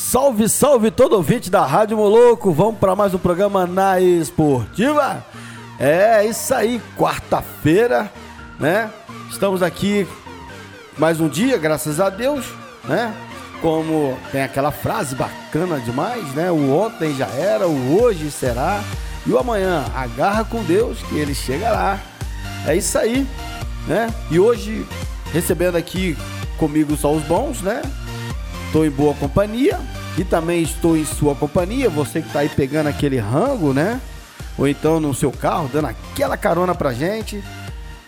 Salve, salve todo ouvinte da Rádio Moloco. Vamos para mais um programa na Esportiva. É isso aí, quarta-feira, né? Estamos aqui mais um dia, graças a Deus, né? Como tem aquela frase bacana demais, né? O ontem já era, o hoje será e o amanhã agarra com Deus que ele chegará. É isso aí, né? E hoje recebendo aqui comigo só os bons, né? Estou em boa companhia e também estou em sua companhia. Você que está aí pegando aquele rango, né? Ou então no seu carro, dando aquela carona pra gente.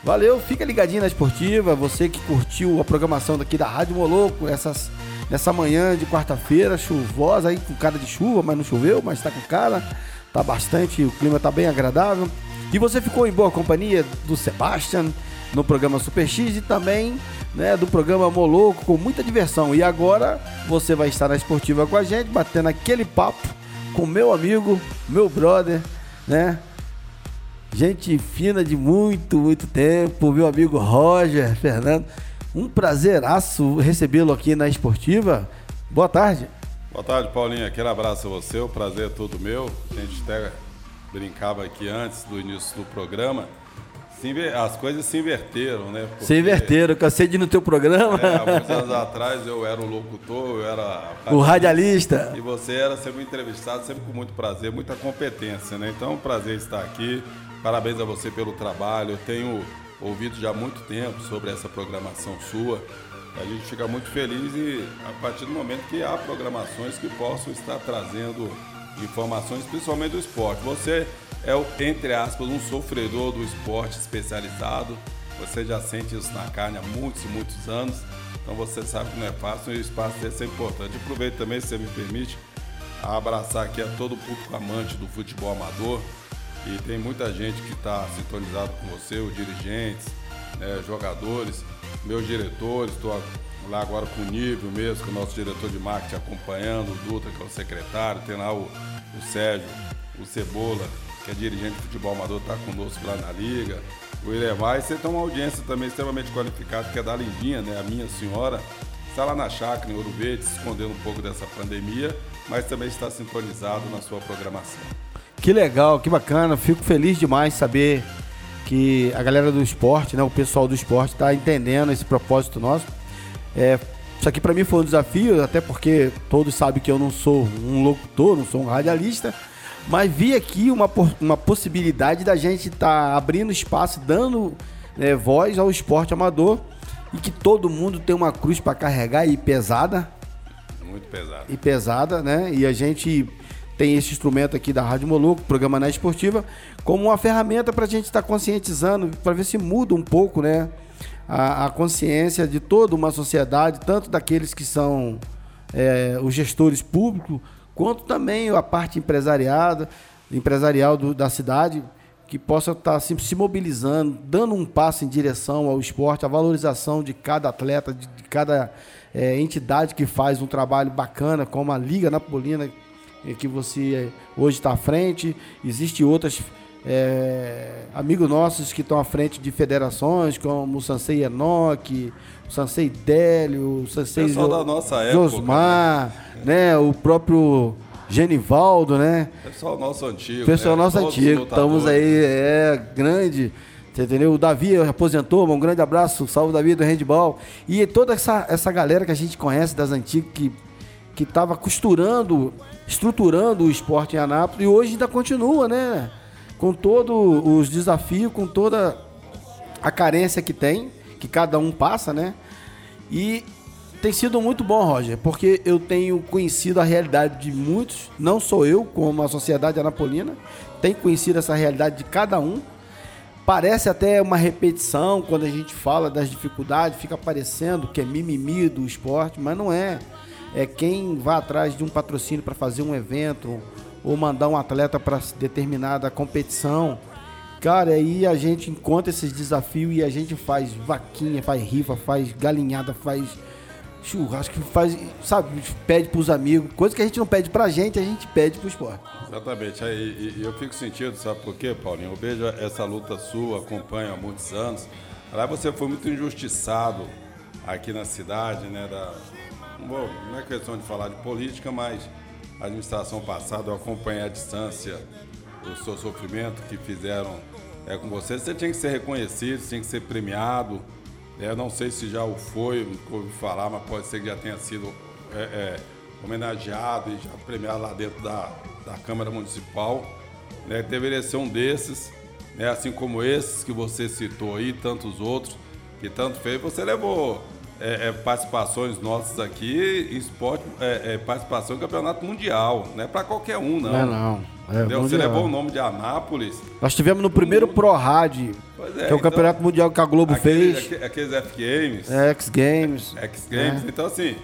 Valeu, fica ligadinho na esportiva. Você que curtiu a programação daqui da Rádio Moloco essas, nessa manhã de quarta-feira, chuvosa aí com cara de chuva, mas não choveu, mas está com cara. Tá bastante, o clima tá bem agradável. E você ficou em boa companhia do Sebastian no programa Super X e também né, do programa Moloco com muita diversão. E agora você vai estar na esportiva com a gente, batendo aquele papo com meu amigo, meu brother, né? Gente fina de muito, muito tempo, meu amigo Roger Fernando. Um prazeraço recebê-lo aqui na esportiva. Boa tarde. Boa tarde, Paulinho. Aquele abraço a você. O prazer é todo meu. A gente até brincava aqui antes do início do programa as coisas se inverteram, né? Porque, se inverteram, cansei de ir no teu programa. É, alguns anos atrás eu era o locutor, eu era. O radialista. E você era sempre entrevistado, sempre com muito prazer, muita competência, né? Então é um prazer estar aqui. Parabéns a você pelo trabalho. Eu tenho ouvido já há muito tempo sobre essa programação sua. A gente fica muito feliz e a partir do momento que há programações que possam estar trazendo informações, principalmente do esporte. Você é o, entre aspas, um sofredor do esporte especializado. Você já sente isso na carne há muitos muitos anos. Então você sabe que não é fácil e o espaço desse é importante. Aproveito também, se você me permite, a abraçar aqui a todo o público amante do futebol amador. E tem muita gente que está sintonizado com você, os dirigentes, né, jogadores, meus diretores, estou lá agora com o Nível mesmo, com o nosso diretor de marketing acompanhando, o Dutra, que é o secretário, tem lá o, o Sérgio, o Cebola, que é dirigente de futebol amador, está conosco lá na liga. O Iremar, e você tem uma audiência também extremamente qualificada, que é da Lindinha, né? A minha senhora. Está lá na chácara, em Ouro Verde, se escondendo um pouco dessa pandemia, mas também está sintonizado na sua programação. Que legal, que bacana. Fico feliz demais saber que a galera do esporte, né, o pessoal do esporte está entendendo esse propósito nosso. É, isso aqui para mim foi um desafio, até porque todos sabem que eu não sou um locutor, não sou um radialista, mas vi aqui uma, uma possibilidade da gente estar tá abrindo espaço, dando né, voz ao esporte amador e que todo mundo tem uma cruz para carregar e pesada. Muito pesada. E pesada, né? E a gente tem esse instrumento aqui da Rádio Moluco, programa na esportiva, como uma ferramenta para a gente estar tá conscientizando, para ver se muda um pouco, né? A, a, consciência de toda uma sociedade, tanto daqueles que são é, os gestores públicos, quanto também a parte empresariada, empresarial do, da cidade, que possa estar tá se, se, mobilizando, dando um passo em direção ao esporte, a valorização de cada atleta, de, de cada é, entidade que faz um trabalho bacana, como a Liga Napolina, que você é, hoje está à frente. Existem outras é, amigos nossos que estão à frente de federações, como o Sansei Enoque, o Sansei Délio, o Sansei jo da nossa Josmar, época, né? né? o próprio Genivaldo, né? Pessoal nosso antigo. Pessoal né? nosso Todos antigo, estamos aí, é grande. Você entendeu? O Davi aposentou, um grande abraço, salve Davi do handball. E toda essa, essa galera que a gente conhece das antigas que que estava costurando, estruturando o esporte em Anápolis e hoje ainda continua, né? Com todos os desafios, com toda a carência que tem, que cada um passa, né? E tem sido muito bom, Roger, porque eu tenho conhecido a realidade de muitos, não sou eu, como a sociedade anapolina, tem conhecido essa realidade de cada um. Parece até uma repetição quando a gente fala das dificuldades, fica parecendo que é mimimi do esporte, mas não é é quem vai atrás de um patrocínio para fazer um evento ou mandar um atleta para determinada competição. Cara, aí a gente encontra esses desafios e a gente faz vaquinha, faz rifa, faz galinhada, faz churrasco, faz, sabe, pede para os amigos. Coisa que a gente não pede para a gente, a gente pede para o esporte. Exatamente. E eu fico sentido, sabe por quê, Paulinho? Eu vejo essa luta sua, acompanho há muitos anos. Lá você foi muito injustiçado aqui na cidade, né? Da, bom, não é questão de falar de política, mas administração passada eu acompanhei à distância o seu sofrimento que fizeram é, com você. Você tinha que ser reconhecido, tinha que ser premiado. É, não sei se já o foi, não ouvi falar, mas pode ser que já tenha sido é, é, homenageado e já premiado lá dentro da, da Câmara Municipal. Né, deveria ser um desses, né, assim como esses que você citou aí, tantos outros que tanto fez. Você levou é, é, participações nossas aqui esporte, é, é participação em campeonato mundial. Não é para qualquer um, não. Não é não. É Você levou o nome de Anápolis. Nós tivemos no primeiro Pro Rádio, é, que é o então, campeonato mundial que a Globo aquele, fez. Aqueles F Games. É, X Games. X Games. Então, assim,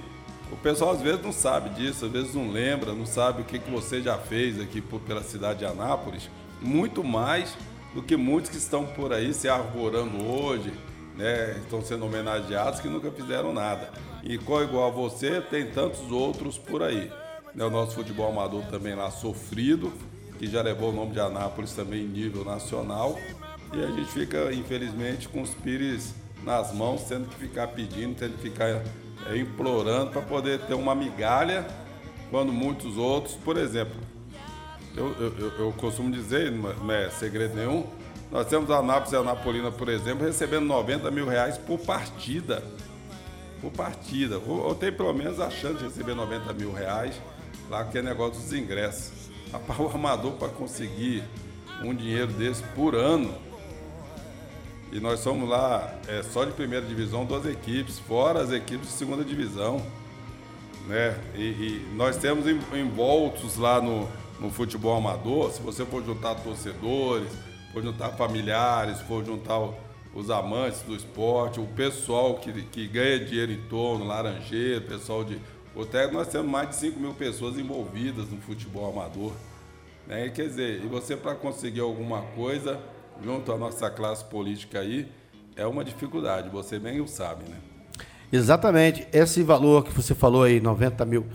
o pessoal às vezes não sabe disso, às vezes não lembra, não sabe o que, que você já fez aqui por, pela cidade de Anápolis. Muito mais do que muitos que estão por aí se arvorando hoje né, estão sendo homenageados que nunca fizeram nada. E qual igual a você, tem tantos outros por aí. Né, o nosso futebol amador também lá sofrido, que já levou o nome de Anápolis também em nível nacional. E a gente fica, infelizmente, com os pires nas mãos, tendo que ficar pedindo, tendo que ficar é, implorando para poder ter uma migalha, quando muitos outros, por exemplo, eu, eu, eu costumo dizer, não é segredo nenhum, nós temos a Anápolis e a Napolina, por exemplo, recebendo 90 mil reais por partida. Por partida. Ou, ou tem pelo menos a chance de receber 90 mil reais lá que é negócio dos ingressos. O amador para conseguir um dinheiro desse por ano. E nós somos lá é, só de primeira divisão, duas equipes, fora as equipes de segunda divisão. Né? E, e nós temos envoltos lá no, no futebol amador, se você for juntar torcedores, for juntar familiares, for juntar os amantes do esporte, o pessoal que, que ganha dinheiro em torno, Laranjeiro, pessoal de. Até nós temos mais de 5 mil pessoas envolvidas no futebol amador. Né? Quer dizer, e você para conseguir alguma coisa, junto à nossa classe política aí, é uma dificuldade, você bem o sabe, né? Exatamente. Esse valor que você falou aí, 90 mil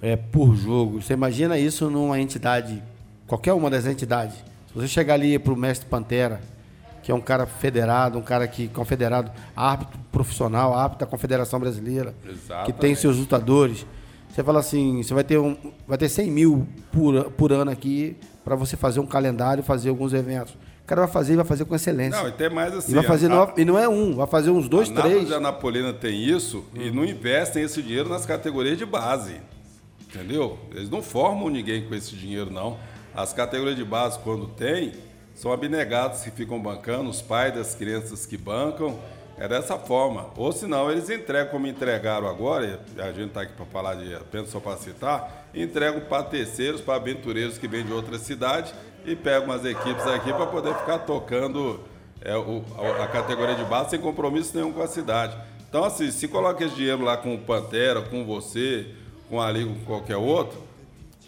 é, por jogo, você imagina isso numa entidade, qualquer uma das entidades se você chegar ali para o mestre Pantera, que é um cara federado, um cara que confederado, árbitro profissional, árbitro da Confederação Brasileira, Exatamente. que tem seus lutadores. Você fala assim, você vai ter, um, vai ter 100 mil por, por ano aqui para você fazer um calendário, fazer alguns eventos. O cara vai fazer e vai fazer com excelência. Não, e tem mais assim. E, vai fazer a, e não é um, vai fazer uns dois, a três. A Napolina tem isso hum. e não investem esse dinheiro nas categorias de base. Entendeu? Eles não formam ninguém com esse dinheiro, não. As categorias de base, quando tem, são abnegados que ficam bancando, os pais das crianças que bancam, É dessa forma. Ou senão eles entregam como entregaram agora, a gente está aqui para falar de apenas só para citar, entregam para terceiros, para aventureiros que vêm de outra cidade e pegam umas equipes aqui para poder ficar tocando é, o, a, a categoria de base sem compromisso nenhum com a cidade. Então, assim, se coloca esse dinheiro lá com o Pantera, com você, com a Liga, com qualquer outro,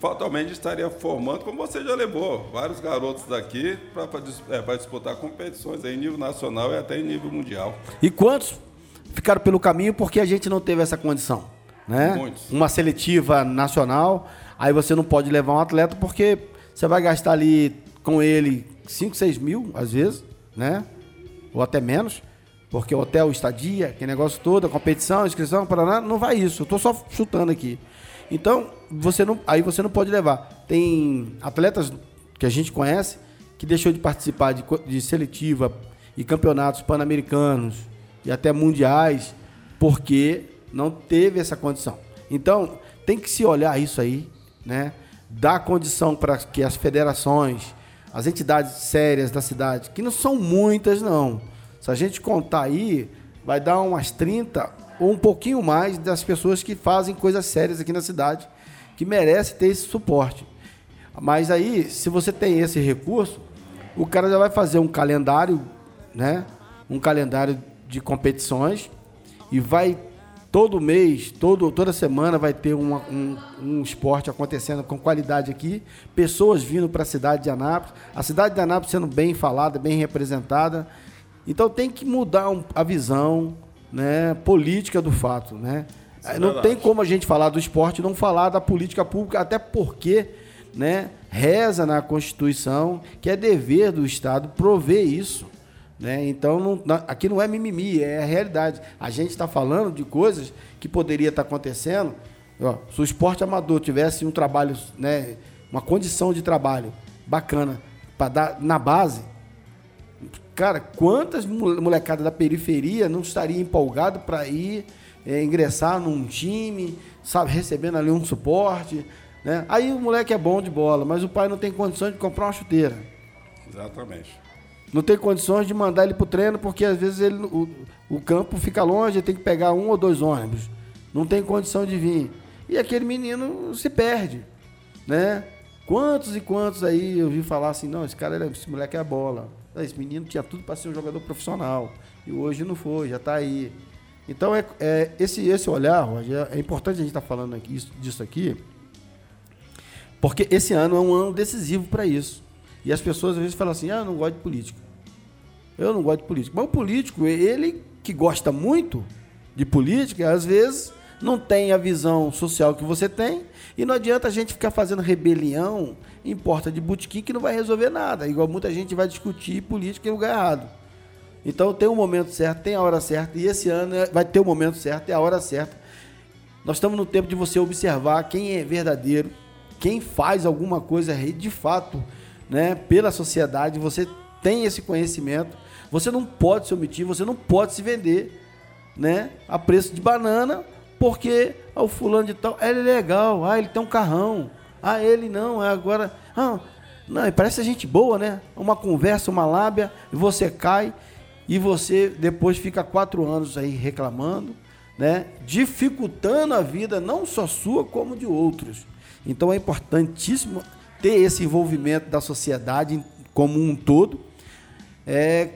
fatalmente estaria formando, como você já levou, vários garotos daqui para é, disputar competições em nível nacional e até em nível mundial. E quantos ficaram pelo caminho porque a gente não teve essa condição? Né? Muitos. Uma seletiva nacional, aí você não pode levar um atleta porque você vai gastar ali com ele 5, 6 mil, às vezes, né? Ou até menos. Porque hotel, estadia, aquele negócio todo, a competição, a inscrição, Paraná, não vai isso. Eu tô só chutando aqui. Então, você não, aí você não pode levar. Tem atletas que a gente conhece que deixou de participar de, de seletiva e campeonatos pan-americanos e até mundiais porque não teve essa condição. Então, tem que se olhar isso aí, né? Dar condição para que as federações, as entidades sérias da cidade, que não são muitas não, se a gente contar aí, vai dar umas 30 ou um pouquinho mais das pessoas que fazem coisas sérias aqui na cidade, que merece ter esse suporte. Mas aí, se você tem esse recurso, o cara já vai fazer um calendário, né? Um calendário de competições e vai todo mês, todo, toda semana vai ter uma, um, um esporte acontecendo com qualidade aqui, pessoas vindo para a cidade de Anápolis, a cidade de Anápolis sendo bem falada, bem representada, então tem que mudar a visão né, política do fato. Né? É não verdade. tem como a gente falar do esporte e não falar da política pública, até porque né, reza na Constituição que é dever do Estado prover isso. Né? Então, não, aqui não é mimimi, é a realidade. A gente está falando de coisas que poderia estar tá acontecendo. Ó, se o esporte amador tivesse um trabalho, né, uma condição de trabalho bacana para dar na base, Cara, quantas molecadas da periferia não estaria empolgado para ir é, ingressar num time, sabe, recebendo ali um suporte, né? Aí o moleque é bom de bola, mas o pai não tem condições de comprar uma chuteira. Exatamente. Não tem condições de mandar ele pro treino porque às vezes ele, o, o campo fica longe, ele tem que pegar um ou dois ônibus. Não tem condição de vir. E aquele menino se perde, né? Quantos e quantos aí eu vi falar assim, não, esse cara, esse moleque é a bola. Esse menino tinha tudo para ser um jogador profissional. E hoje não foi, já está aí. Então, é, é, esse, esse olhar, Roger, é importante a gente estar tá falando aqui, isso, disso aqui, porque esse ano é um ano decisivo para isso. E as pessoas às vezes falam assim: ah, eu não gosto de política. Eu não gosto de política. Mas o político, ele que gosta muito de política, às vezes não tem a visão social que você tem, e não adianta a gente ficar fazendo rebelião em porta de botequim que não vai resolver nada. Igual muita gente vai discutir política em lugar errado. Então tem o um momento certo, tem a hora certa, e esse ano é, vai ter o um momento certo e a hora certa. Nós estamos no tempo de você observar quem é verdadeiro, quem faz alguma coisa de fato, né, pela sociedade, você tem esse conhecimento, você não pode se omitir, você não pode se vender, né, a preço de banana, porque ah, o fulano de tal, ele é legal, ah, ele tem um carrão, ah, ele não, é agora. Ah, não, parece gente boa, né? Uma conversa, uma lábia, e você cai e você depois fica quatro anos aí reclamando, né? Dificultando a vida não só sua como de outros. Então é importantíssimo ter esse envolvimento da sociedade como um todo, é,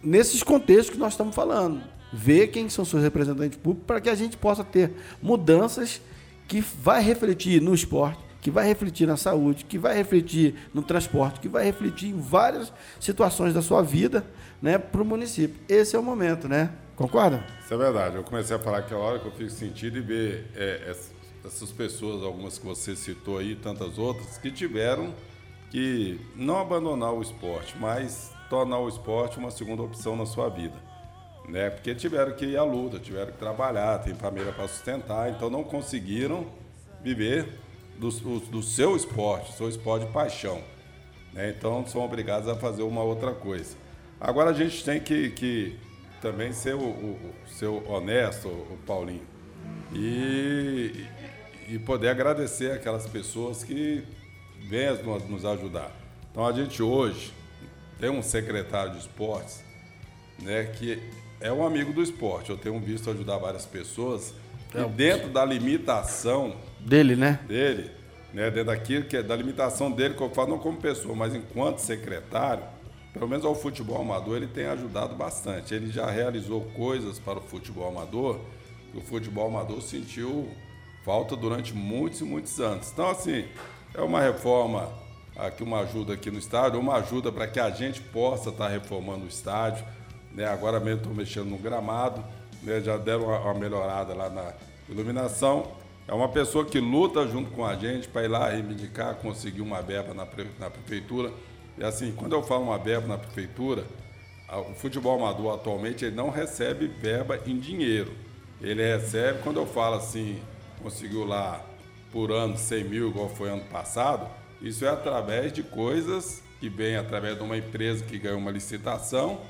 nesses contextos que nós estamos falando. Ver quem são seus representantes públicos para que a gente possa ter mudanças que vai refletir no esporte, que vai refletir na saúde, que vai refletir no transporte, que vai refletir em várias situações da sua vida, né, para o município. Esse é o momento, né? Concorda? Isso é verdade. Eu comecei a falar aquela hora que eu fico sentido e ver é, essas pessoas, algumas que você citou aí, tantas outras, que tiveram que não abandonar o esporte, mas tornar o esporte uma segunda opção na sua vida. Né? Porque tiveram que ir à luta, tiveram que trabalhar, tem família para sustentar, então não conseguiram viver do, do seu esporte, seu esporte de paixão. Né? Então são obrigados a fazer uma outra coisa. Agora a gente tem que, que também ser o, o, honesto, o Paulinho, e, e poder agradecer aquelas pessoas que vêm nos, nos ajudar. Então a gente hoje tem um secretário de esportes, né, que é um amigo do esporte. Eu tenho visto ajudar várias pessoas. É e dentro da limitação dele, né? Dele, né? Dentro daquilo que é da limitação dele, que eu falo não como pessoa, mas enquanto secretário, pelo menos ao futebol amador, ele tem ajudado bastante. Ele já realizou coisas para o futebol amador que o futebol amador sentiu falta durante muitos e muitos anos. Então, assim, é uma reforma aqui, uma ajuda aqui no estádio, uma ajuda para que a gente possa estar reformando o estádio. Né? Agora mesmo estou mexendo no gramado, né? já deram uma, uma melhorada lá na iluminação. É uma pessoa que luta junto com a gente para ir lá reivindicar, conseguir uma verba na, na prefeitura e assim, quando eu falo uma verba na prefeitura, o futebol amador atualmente ele não recebe verba em dinheiro. Ele recebe, quando eu falo assim, conseguiu lá por ano 100 mil, igual foi ano passado, isso é através de coisas que vem através de uma empresa que ganhou uma licitação.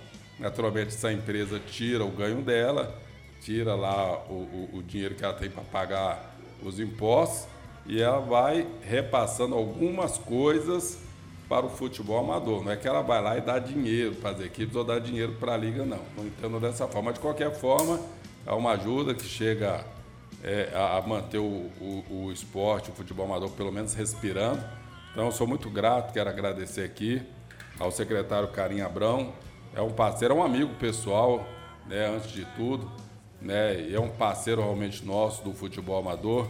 Naturalmente, essa empresa tira o ganho dela, tira lá o, o, o dinheiro que ela tem para pagar os impostos e ela vai repassando algumas coisas para o futebol amador. Não é que ela vai lá e dá dinheiro para as equipes ou dá dinheiro para a liga, não. Não entendo dessa forma. Mas, de qualquer forma, é uma ajuda que chega é, a manter o, o, o, esporte, o futebol amador, pelo menos respirando. Então, eu sou muito grato, quero agradecer aqui ao secretário Carim Abrão. É um parceiro, é um amigo pessoal, né, antes de tudo. Né, é um parceiro realmente nosso do futebol amador.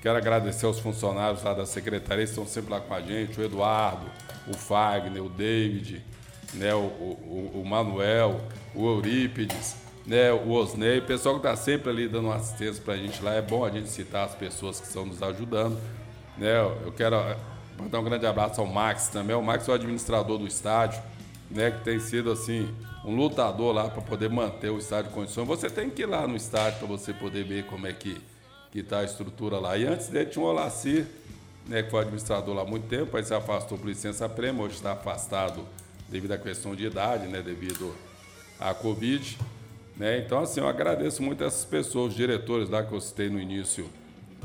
Quero agradecer aos funcionários lá da secretaria que estão sempre lá com a gente, o Eduardo, o Fagner, o David, né, o, o, o Manuel, o Eurípides, né, o Osnei, o pessoal que está sempre ali dando assistência para a gente lá. É bom a gente citar as pessoas que estão nos ajudando. Né? Eu quero eh, mandar um grande abraço ao Max também. O Max é o administrador do estádio, né, que tem sido assim um lutador lá para poder manter o estádio em condições. Você tem que ir lá no estádio para você poder ver como é que está a estrutura lá. E antes dele tinha o Olacir, né, que foi administrador lá há muito tempo, aí se afastou por licença prêmio, hoje está afastado devido à questão de idade, né, devido à Covid. Né? Então, assim, eu agradeço muito essas pessoas, os diretores lá que eu citei no início,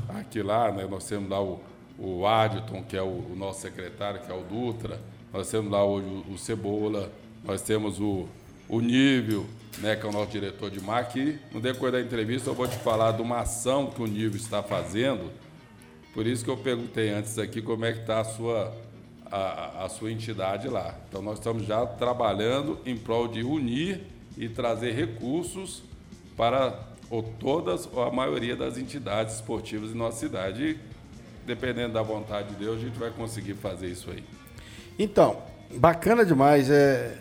aqui lá, né, nós temos lá o, o Adilton, que é o, o, nosso secretário, que é o Dutra, nós temos lá hoje o, Cebola, nós temos o, o Nível, né, que é o nosso diretor de marketing. No decorrer da entrevista eu vou te falar de uma ação que o Nível está fazendo, por isso que eu perguntei antes aqui como é que está a sua, a, a, sua entidade lá. Então nós estamos já trabalhando em prol de unir e trazer recursos para ou todas ou a maioria das entidades esportivas em nossa cidade. E, dependendo da vontade de Deus, a gente vai conseguir fazer isso aí. Então, bacana demais. É,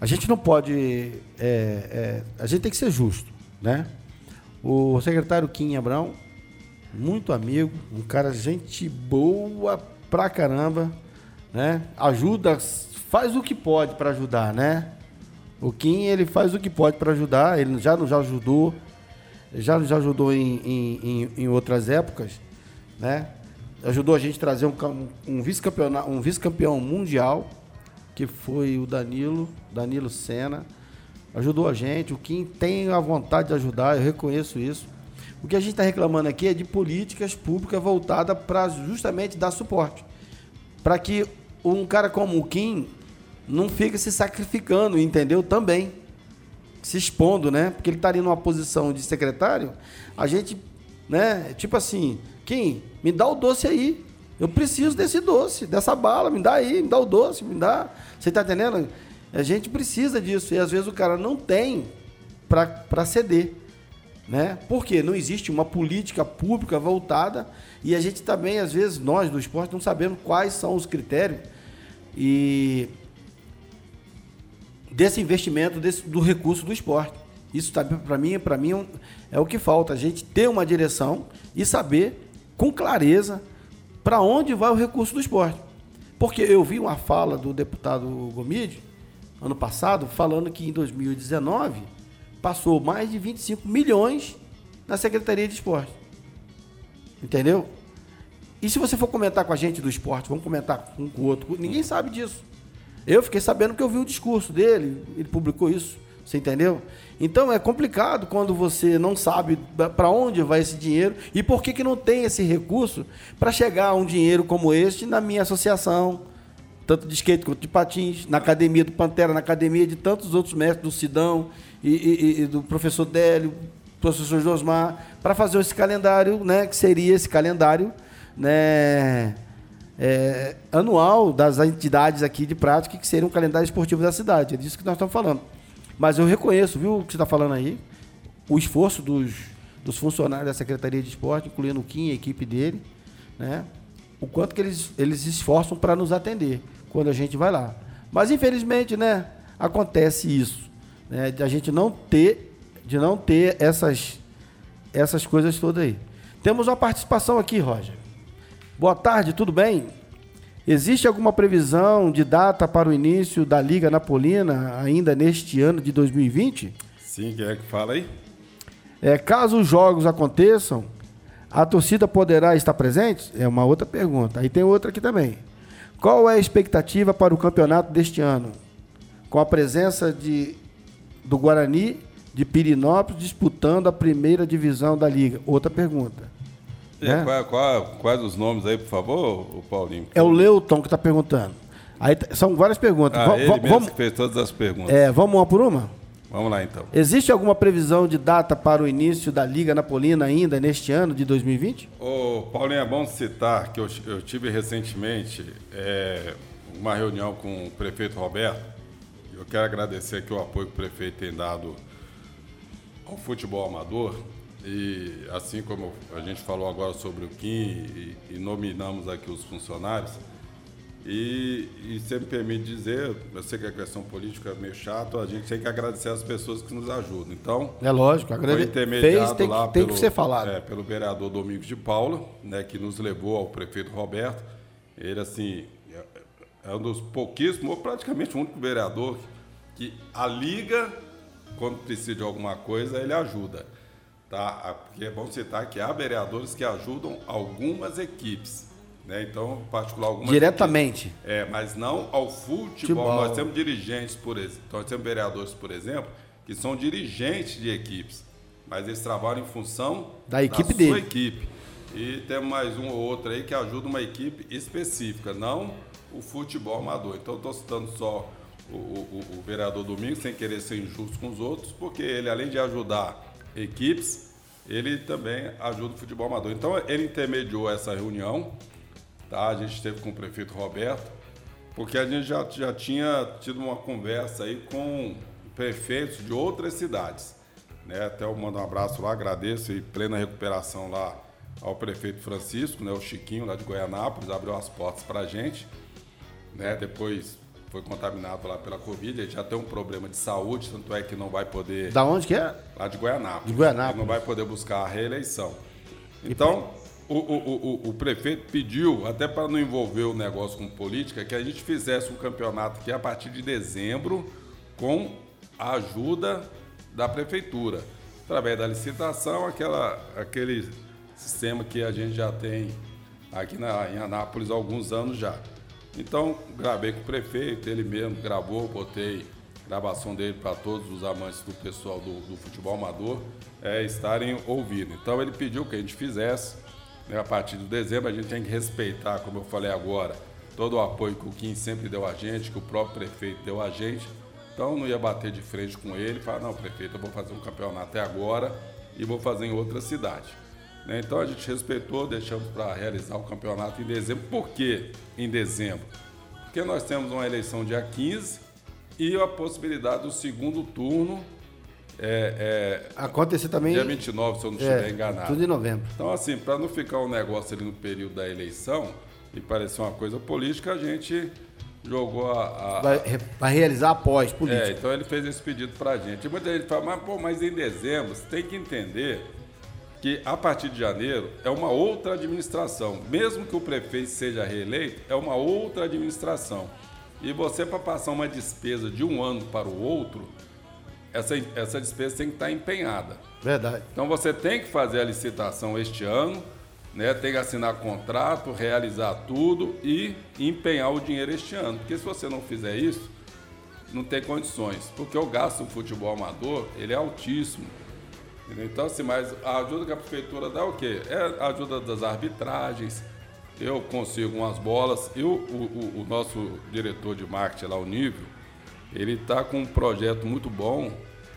a gente não pode. É, é, a gente tem que ser justo, né? O secretário Kim Abrão muito amigo, um cara gente boa pra caramba, né? Ajuda, faz o que pode para ajudar, né? O Kim, ele faz o que pode para ajudar, ele já nos ajudou, já nos ajudou em, em, em, outras épocas, né? Ajudou a gente a trazer um, um vice-campeão um vice mundial, que foi o Danilo, Danilo Senna. Ajudou a gente, o Kim tem a vontade de ajudar, eu reconheço isso. O que a gente está reclamando aqui é de políticas públicas voltadas para justamente dar suporte. Para que um cara como o Kim não fique se sacrificando, entendeu? Também. Se expondo, né? Porque ele estaria tá numa posição de secretário, a gente, né? Tipo assim, Kim, me dá o doce aí. Eu preciso desse doce, dessa bala, me dá aí, me dá o doce, me dá. Você está entendendo? A gente precisa disso. E às vezes o cara não tem para ceder. Né? Porque não existe uma política pública voltada e a gente também, às vezes, nós do esporte não sabemos quais são os critérios e desse investimento desse, do recurso do esporte. Isso tá, para mim, para mim é o que falta, a gente ter uma direção e saber com clareza para onde vai o recurso do esporte. Porque eu vi uma fala do deputado Gomide ano passado falando que em 2019 passou mais de 25 milhões na Secretaria de Esporte. Entendeu? E se você for comentar com a gente do esporte, vamos comentar um com o outro, ninguém sabe disso. Eu fiquei sabendo que eu vi o discurso dele, ele publicou isso, você entendeu? Então é complicado quando você não sabe para onde vai esse dinheiro e por que, que não tem esse recurso para chegar a um dinheiro como este na minha associação, tanto de skate quanto de patins, na academia do Pantera, na academia de tantos outros mestres, do Sidão e, e, e do professor Délio, professor Josmar, para fazer esse calendário, né, que seria esse calendário né, é, anual das entidades aqui de prática, que seria um calendário esportivo da cidade. É disso que nós estamos falando. Mas eu reconheço, viu, o que você está falando aí, o esforço dos, dos funcionários da Secretaria de Esporte, incluindo o Kim e a equipe dele, né? O quanto que eles, eles esforçam para nos atender quando a gente vai lá. Mas infelizmente, né, acontece isso, né, de a gente não ter, de não ter essas, essas coisas todas aí. Temos uma participação aqui, Roger. Boa tarde, tudo bem? Existe alguma previsão de data para o início da Liga Napolina ainda neste ano de 2020? Sim, quem é que fala aí? É, caso os jogos aconteçam, a torcida poderá estar presente? É uma outra pergunta. Aí tem outra aqui também. Qual é a expectativa para o campeonato deste ano? Com a presença de, do Guarani de Pirinópolis disputando a primeira divisão da liga. Outra pergunta. Né? qual, qual, quais os nomes aí, por favor, o Paulinho? É o Leuton que está perguntando. Aí são várias perguntas. Ah, ele mesmo vamos, fez todas as perguntas. É, vamos uma por uma? Vamos lá então. Existe alguma previsão de data para o início da Liga Napolina ainda neste ano de 2020? Ô, Paulinho, é bom citar que eu, eu tive recentemente é, uma reunião com o prefeito Roberto. Eu quero agradecer aqui o apoio que o prefeito tem dado ao futebol amador. E assim como a gente falou agora sobre o Kim e, e nominamos aqui os funcionários, e, e me permite dizer, eu sei que a questão política é meio chato, a gente tem que agradecer as pessoas que nos ajudam. Então, é lógico, agradecer. Fez, tem, lá tem pelo, que ser falado. É, pelo vereador Domingos de Paula, né, que nos levou ao prefeito Roberto. Ele, assim, é, é um dos pouquíssimos, ou praticamente o único vereador que a liga, quando precisa de alguma coisa, ele ajuda. Tá? Porque é bom citar que há vereadores que ajudam algumas equipes. Né? Então, particular algumas Diretamente. Equipes, é, mas não ao futebol. futebol. Nós temos dirigentes, por exemplo, nós temos vereadores, por exemplo, que são dirigentes de equipes, mas eles trabalham em função da equipe da dele. sua equipe. E temos mais um ou outro aí que ajuda uma equipe específica, não o futebol amador. Então, estou citando só o, o, o, vereador Domingos, sem querer ser injusto com os outros, porque ele, além de ajudar equipes, ele também ajuda o futebol amador. Então, ele intermediou essa reunião Tá? A gente esteve com o prefeito Roberto, porque a gente já, já tinha tido uma conversa aí com prefeitos de outras cidades. Né? Até eu mando um abraço lá, agradeço e plena recuperação lá ao prefeito Francisco, né? o Chiquinho lá de Goianápolis, abriu as portas para a gente. Né? Depois foi contaminado lá pela Covid, ele já tem um problema de saúde, tanto é que não vai poder. Da onde que é? Lá de Goianápolis. De Goianápolis. Ele não vai poder buscar a reeleição. Então, o, o, o, o, prefeito pediu, até para não envolver o negócio com política, que a gente fizesse um campeonato aqui a partir de dezembro com a ajuda da prefeitura, através da licitação, aquela, aquele sistema que a gente já tem aqui na, em Anápolis há alguns anos já. Então, gravei com o prefeito, ele mesmo gravou, botei gravação dele para todos os amantes do pessoal do, do futebol amador é, estarem ouvindo. Então, ele pediu que a gente fizesse né, a partir de dezembro, a gente tem que respeitar, como eu falei agora, todo o apoio que o Kim sempre deu a gente, que o próprio prefeito deu a gente. Então não ia bater de frente com ele e falar, não, prefeito, eu vou fazer um campeonato até agora e vou fazer em outra cidade. Né? Então a gente respeitou, deixamos para realizar o campeonato em dezembro. Por que em dezembro? Porque nós temos uma eleição dia 15 e a possibilidade do segundo turno é, é, Acontecer também. Dia 29, se eu não estiver é, enganado. Tudo em novembro. Então, assim, para não ficar um negócio ali no período da eleição e parecer uma coisa política, a gente jogou a. a... Vai, vai, realizar após política. É, então ele fez esse pedido para a gente. E muita gente fala, mas, pô, mas em dezembro você tem que entender que a partir de janeiro é uma outra administração. Mesmo que o prefeito seja reeleito, é uma outra administração. E você, para passar uma despesa de um ano para o outro, essa, essa despesa tem que estar empenhada. Verdade. Então você tem que fazer a licitação este ano, né? tem que assinar contrato, realizar tudo e empenhar o dinheiro este ano. Porque se você não fizer isso, não tem condições. Porque o gasto no futebol amador ele é altíssimo. Então, assim, mas a ajuda que a prefeitura dá é o quê? É a ajuda das arbitragens, eu consigo umas bolas. E o, o, o nosso diretor de marketing lá, o Nível, ele está com um projeto muito bom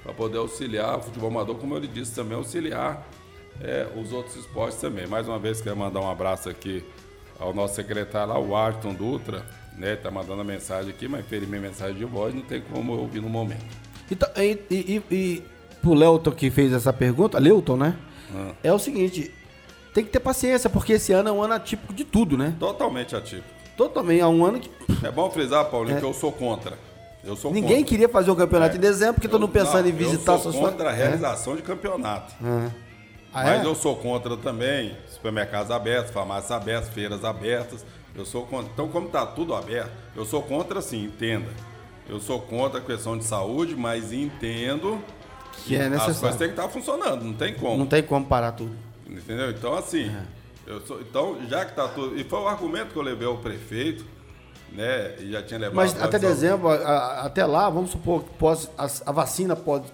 para poder auxiliar o futebol amador, como ele disse também, auxiliar é, os outros esportes também. Mais uma vez, quero mandar um abraço aqui ao nosso secretário lá, o Arton Dutra, né? Tá mandando a mensagem aqui, mas infelizmente mensagem de voz não tem como eu ouvir no momento. Então, e, e, e pro Leuton que fez essa pergunta, Leuton, né? Ah. É o seguinte, tem que ter paciência, porque esse ano é um ano atípico de tudo, né? Totalmente atípico. Totalmente, é um ano que... É bom frisar, Paulinho, é. que eu sou contra. Eu sou Ninguém contra. queria fazer o campeonato é. em dezembro, porque todo mundo pensando não, em visitar suas... Eu sou contra a realização é. de campeonato. Ah, Mas é? eu sou contra também supermercados abertos, farmácias abertas, feiras abertas. Eu sou contra. Então, como está tudo aberto, eu sou contra, sim, entenda. Eu sou contra a questão de saúde, mas entendo que, é necessário. as coisas têm que estar tá funcionando, não tem como. Não tem como parar tudo. Entendeu? Então, assim, é. sou, então, já que está tudo. E foi o argumento que eu levei ao prefeito, né? E já tinha levado. Mas até dezembro, a, a, até lá, vamos supor que pode, a, a, vacina pode.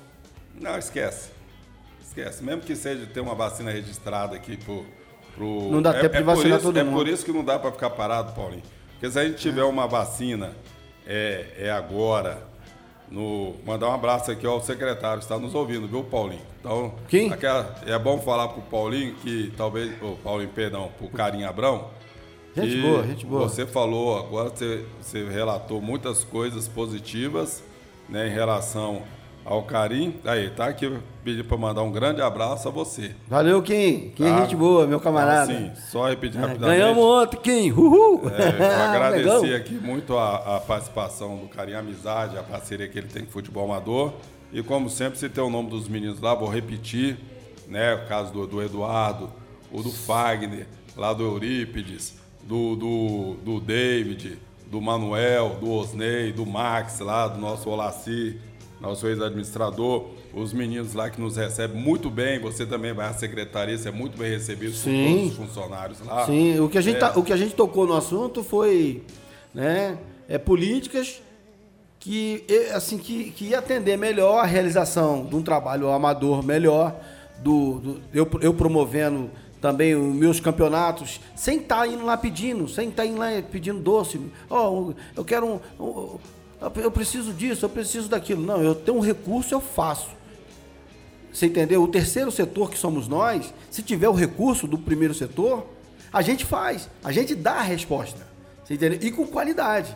Não, esquece. Esquece. Mesmo que seja ter uma vacina registrada aqui por Pro... Não dá é, tempo é de vacinar isso, todo é mundo. É por isso que não dá para ficar parado, Paulinho. Porque se a gente tiver uma vacina, é, é agora. No, mandar um abraço aqui ao secretário, está nos ouvindo, viu, Paulinho? Então, Quem? Aquela, é bom falar pro Paulinho que talvez. Paulinho, perdão, pro Carinho Abrão. Gente boa, gente boa. Você falou, agora você, você relatou muitas coisas positivas né, em relação ao Carim. Aí, tá aqui, pedir para mandar um grande abraço a você. Valeu, Kim. Kim, tá? gente boa, meu camarada. Sim, só repetir é, rapidamente. Ganhamos ontem, Kim. Uhul. É, agradecer aqui muito a, a, participação do Carim, a amizade, a parceria que ele tem com o futebol amador. E como sempre, se tem o nome dos meninos lá, vou repetir, né? O caso do, do Eduardo, o do Fagner, lá do Eurípides, do, do, do David, do Manuel, do Osney, do Max lá, do nosso Olaci nosso ex-administrador, os meninos lá que nos recebem muito bem, você também vai à secretaria, você é muito bem recebido Sim. por todos os funcionários lá. Sim, o que a gente, é. tá, o que a gente tocou no assunto foi né, é, políticas que, assim, que, que ia atender melhor a realização de um trabalho amador melhor, do, do eu, eu promovendo também os meus campeonatos, sem estar tá indo lá pedindo, sem estar tá indo lá pedindo doce. Oh, eu quero um, um eu preciso disso, eu preciso daquilo. Não, eu tenho um recurso, eu faço. Você entendeu? O terceiro setor que somos nós, se tiver o recurso do primeiro setor, a gente faz, a gente dá a resposta. Você entendeu? E com qualidade.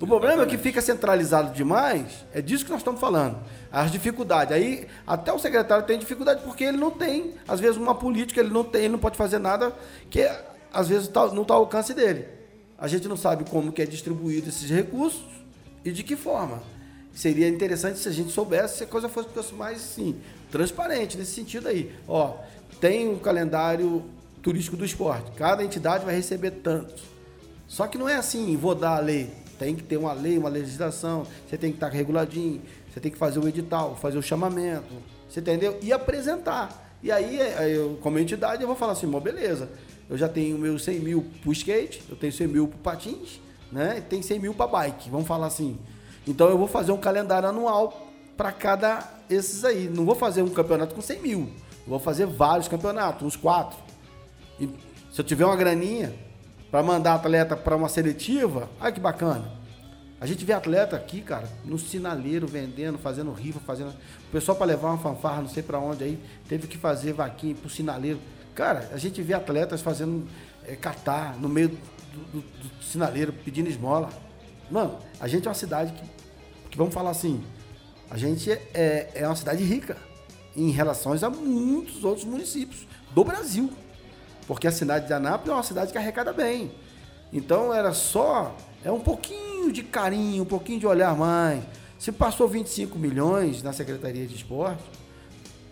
O problema é que fica centralizado demais, é disso que nós estamos falando. As dificuldades. Aí, até o secretário tem dificuldade porque ele não tem, às vezes, uma política, ele não tem, ele não pode fazer nada que, às vezes, tá, não está ao alcance dele. A gente não sabe como que é distribuído esses recursos e de que forma. Seria interessante se a gente soubesse se a coisa fosse mais assim, transparente nesse sentido aí. Ó, tem um calendário turístico do esporte. Cada entidade vai receber tantos. Só que não é assim, vou dar a lei. Tem que ter uma lei, uma legislação. Você tem que estar reguladinho. Você tem que fazer o edital, fazer o chamamento. Você entendeu? E apresentar. E aí, eu, como entidade, eu vou falar assim, beleza. Eu já tenho meus 100 mil para skate, eu tenho 100 mil para patins, né? Tem 100 mil para bike, vamos falar assim. Então eu vou fazer um calendário anual para cada esses aí. Não vou fazer um campeonato com 100 mil. Vou fazer vários campeonatos, uns quatro. E se eu tiver uma graninha para mandar atleta para uma seletiva, olha que bacana. A gente vê atleta aqui, cara, no sinaleiro vendendo, fazendo rifa, fazendo. O pessoal para levar uma fanfarra, não sei para onde aí, teve que fazer vaquinha pro sinaleiro. Cara, a gente vê atletas fazendo é, catar no meio do, do, sinaleiro pedindo esmola. Mano, a gente é uma cidade que, que vamos falar assim, a gente é, é uma cidade rica em relação a muitos outros municípios do Brasil. Porque a cidade de Anápolis é uma cidade que arrecada bem. Então era só, é um pouquinho de carinho, um pouquinho de olhar mais. Se passou 25 milhões na Secretaria de Esporte,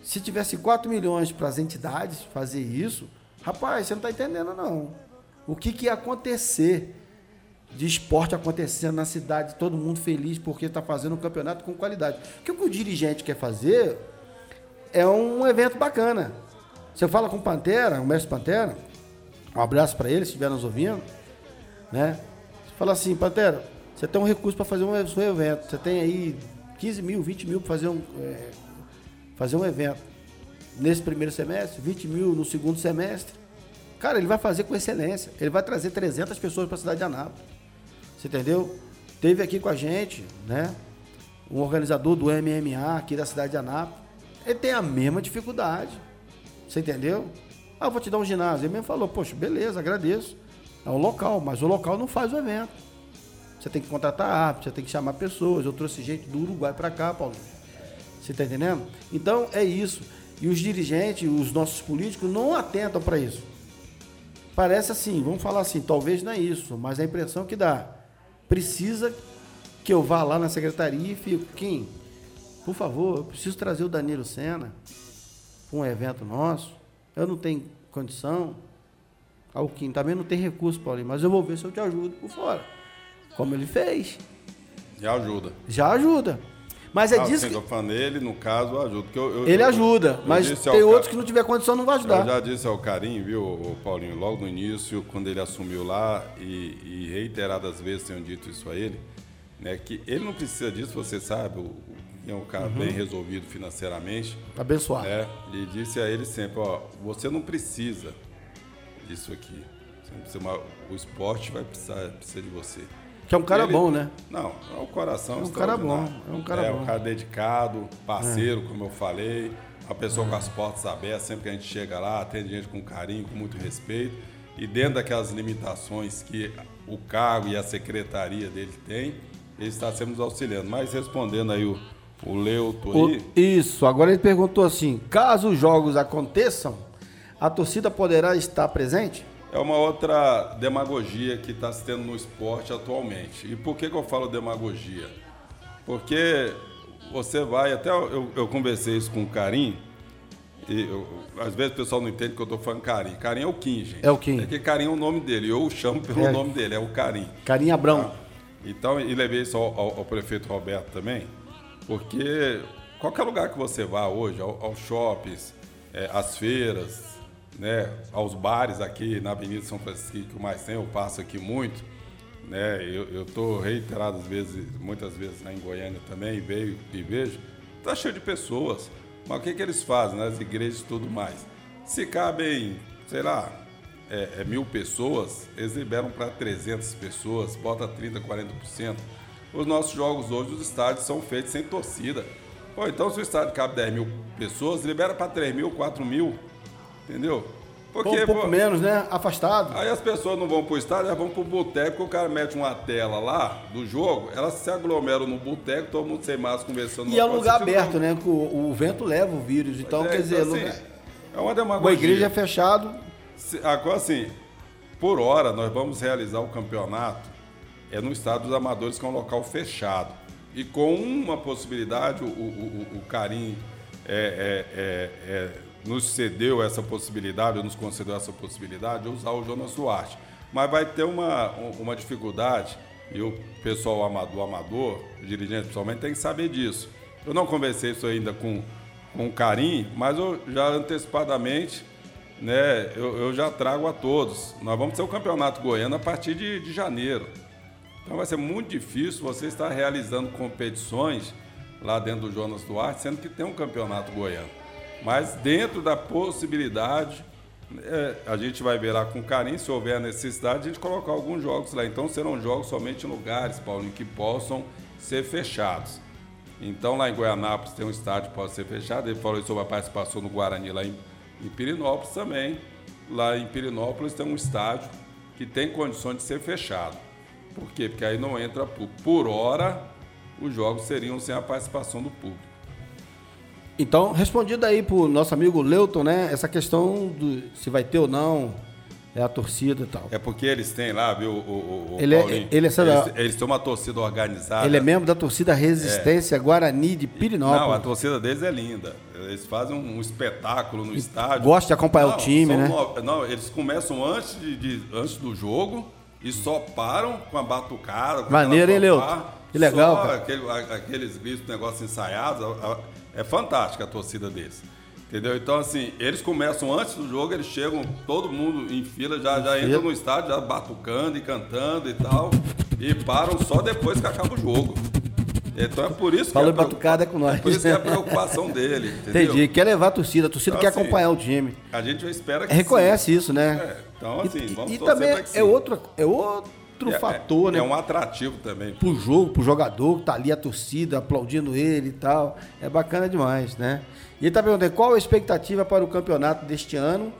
se tivesse 4 milhões para as entidades fazer isso, rapaz, você não está entendendo não o que, que ia acontecer de esporte acontecendo na cidade, todo mundo feliz porque está fazendo um campeonato com qualidade. O que o dirigente quer fazer é um evento bacana. Você fala com o Pantera, o mestre Pantera, um abraço para ele, se estiver nos ouvindo, né? Você fala assim, Pantera, você tem um recurso para fazer um, evento, você tem aí 15 mil, 20 mil para fazer um, é, fazer um evento. Nesse primeiro semestre, 20 mil no segundo semestre Cara, ele vai fazer com excelência. Ele vai trazer 300 pessoas para a cidade de Anápolis. Você entendeu? Teve aqui com a gente, né? Um organizador do MMA aqui da cidade de Anápolis. Ele tem a mesma dificuldade. Você entendeu? Ah, vou te dar um ginásio. Ele mesmo falou, poxa, beleza, agradeço. É o local, mas o local não faz o evento. Você tem que contratar árbitro, você tem que chamar pessoas. Eu trouxe gente do Uruguai para cá, Paulo. Você está entendendo? Então é isso. E os dirigentes, os nossos políticos não atentam para isso. Parece assim, vamos falar assim, talvez não é isso, mas a impressão que dá. Precisa que eu vá lá na secretaria e fico, Kim, por favor, eu preciso trazer o Danilo Sena para um evento nosso. Eu não tenho condição. Alquim também não tem recurso, Paulinho, mas eu vou ver se eu te ajudo por fora. Como ele fez. Já ajuda. Já ajuda. Mas é ah, disso sim, que... falando ele, no caso, ajuda. Eu, eu, Ele eu, ajuda, eu mas tem outros que não tiver condição não vai Eu ajudar. já disse ao Carinho, viu, o Paulinho, logo no início, quando ele assumiu lá, e, e reiteradas vezes tenho dito isso a ele, né, que ele não precisa disso, você sabe, o, é um cara Uhum. bem resolvido financeiramente, Abençoado. né, e disse a ele sempre, ó, você não precisa disso aqui. Você não precisa, o esporte vai precisar, precisa de você. Que é um cara Ele- bom, né? Não, é um coração É um cara bom, é um cara é bom. um cara dedicado, parceiro, como eu falei, uma pessoa com as portas abertas, sempre que a gente chega lá, atende gente com carinho, com muito respeito, e dentro daquelas limitações que o cargo e a secretaria dele tem, ele está sempre nos auxiliando. Mas respondendo aí o, o Leuto O- aí, Isso, agora ele perguntou assim: caso os jogos aconteçam, a torcida poderá estar presente? É uma outra demagogia que está se tendo no esporte atualmente. E por que, que eu falo demagogia? Porque você vai, até eu, eu conversei isso com o Carim, e eu- às vezes o pessoal não entende que eu estou falando Carim. Carim é o Kim, gente. É o Kim. É que Carim é o nome dele, eu o chamo pelo É. nome dele, é o Carim. Carinha Abrão. Então, e levei isso ao, ao- ao prefeito Roberto também, porque qualquer lugar que você vá hoje, ao- aos shoppings, eh, às feiras, né, aos bares aqui na Avenida São Francisco, que mais tem, eu passo aqui muito, né, eu estou reiteradas vezes, muitas vezes lá em Goiânia também, veio e vejo, tá cheio de pessoas, mas o que, que eles fazem nas igrejas e tudo mais? Se cabem, sei lá, é, é mil pessoas, eles liberam para 300 pessoas, bota 30%, 40%. Os nossos jogos hoje, os estádios são feitos sem torcida. Pô, então se o estádio cabe 10 mil pessoas, libera para 3 mil, 4 mil, entendeu? Porque, um pouco pô, menos, né? Afastado. Aí as pessoas não vão pro estádio, elas vão pro boteco, o cara mete uma tela lá do jogo, elas se aglomeram no boteco, todo mundo sem máscara conversando. E é um lugar aberto, né? O, o vento leva o vírus. Então, não. quer É, dizer, assim, lugar... é uma a demagogia. igreja é fechado. Agora, assim, por hora, nós vamos realizar o campeonato é no estado dos amadores, que é um local fechado. E com uma possibilidade, o, o, o, o Carim é, é, é, é, nos cedeu essa possibilidade, ou nos concedeu essa possibilidade de usar o Jonas Duarte. Mas vai ter uma, uma dificuldade, e o pessoal amador, amador, dirigente principalmente, tem que saber disso. Eu não conversei isso ainda com, com o Carim, mas eu já antecipadamente né, eu, eu já trago a todos. Nós vamos ter o Campeonato Goiano a partir de, de janeiro. Então vai ser muito difícil você estar realizando competições lá dentro do Jonas Duarte, sendo que tem um Campeonato Goiano. Mas dentro da possibilidade, é, a gente vai ver lá com carinho, se houver a necessidade, a gente colocar alguns jogos lá. Então serão jogos somente em lugares, Paulinho, que possam ser fechados. Então lá em Goianápolis tem um estádio que pode ser fechado. Ele falou sobre a participação no Guarani lá em, em Pirinópolis também. Lá em Pirinópolis tem um estádio que tem condições de ser fechado. Por quê? Porque aí não entra público. Por hora, os jogos seriam sem a participação do público. Então, respondido aí pro nosso amigo Leuton, né? Essa questão do se vai ter ou não, é a torcida e tal. É porque eles têm lá, viu, o, o, o Ele é- ele é- eles, eles têm uma torcida organizada. Ele é membro da torcida Resistência Guarani de Pirinópolis. Não, a torcida deles é linda. Eles fazem um, um espetáculo no estádio. gosta de acompanhar o Não, time, são né? no- Não, eles começam antes, de, de- antes do jogo e só param com a batucada. Com Maneiro, hein, fanfare, Leuto? Que legal, aquele- aqueles gritos, negócios ensaiados. a- a- É fantástica a torcida deles. Entendeu? Então, assim, eles começam antes do jogo, eles chegam, todo mundo em fila, já, já entra no estádio, já batucando e cantando e tal. E param só depois que acaba o jogo. Então é por isso Falou que em batucada é com nós. É por isso que é a preocupação dele. Entendeu? Entendi. Quer levar a torcida, a torcida Então, quer assim, acompanhar o time. A gente espera que Reconhece sim. isso, né? É, então, assim, e, vamos e também é outro, é outro É- fator, é, né? É um atrativo também. pro jogo, pro jogador que tá ali a torcida aplaudindo ele e tal. É bacana demais, né? E ele tá perguntando qual a expectativa para o campeonato deste ano,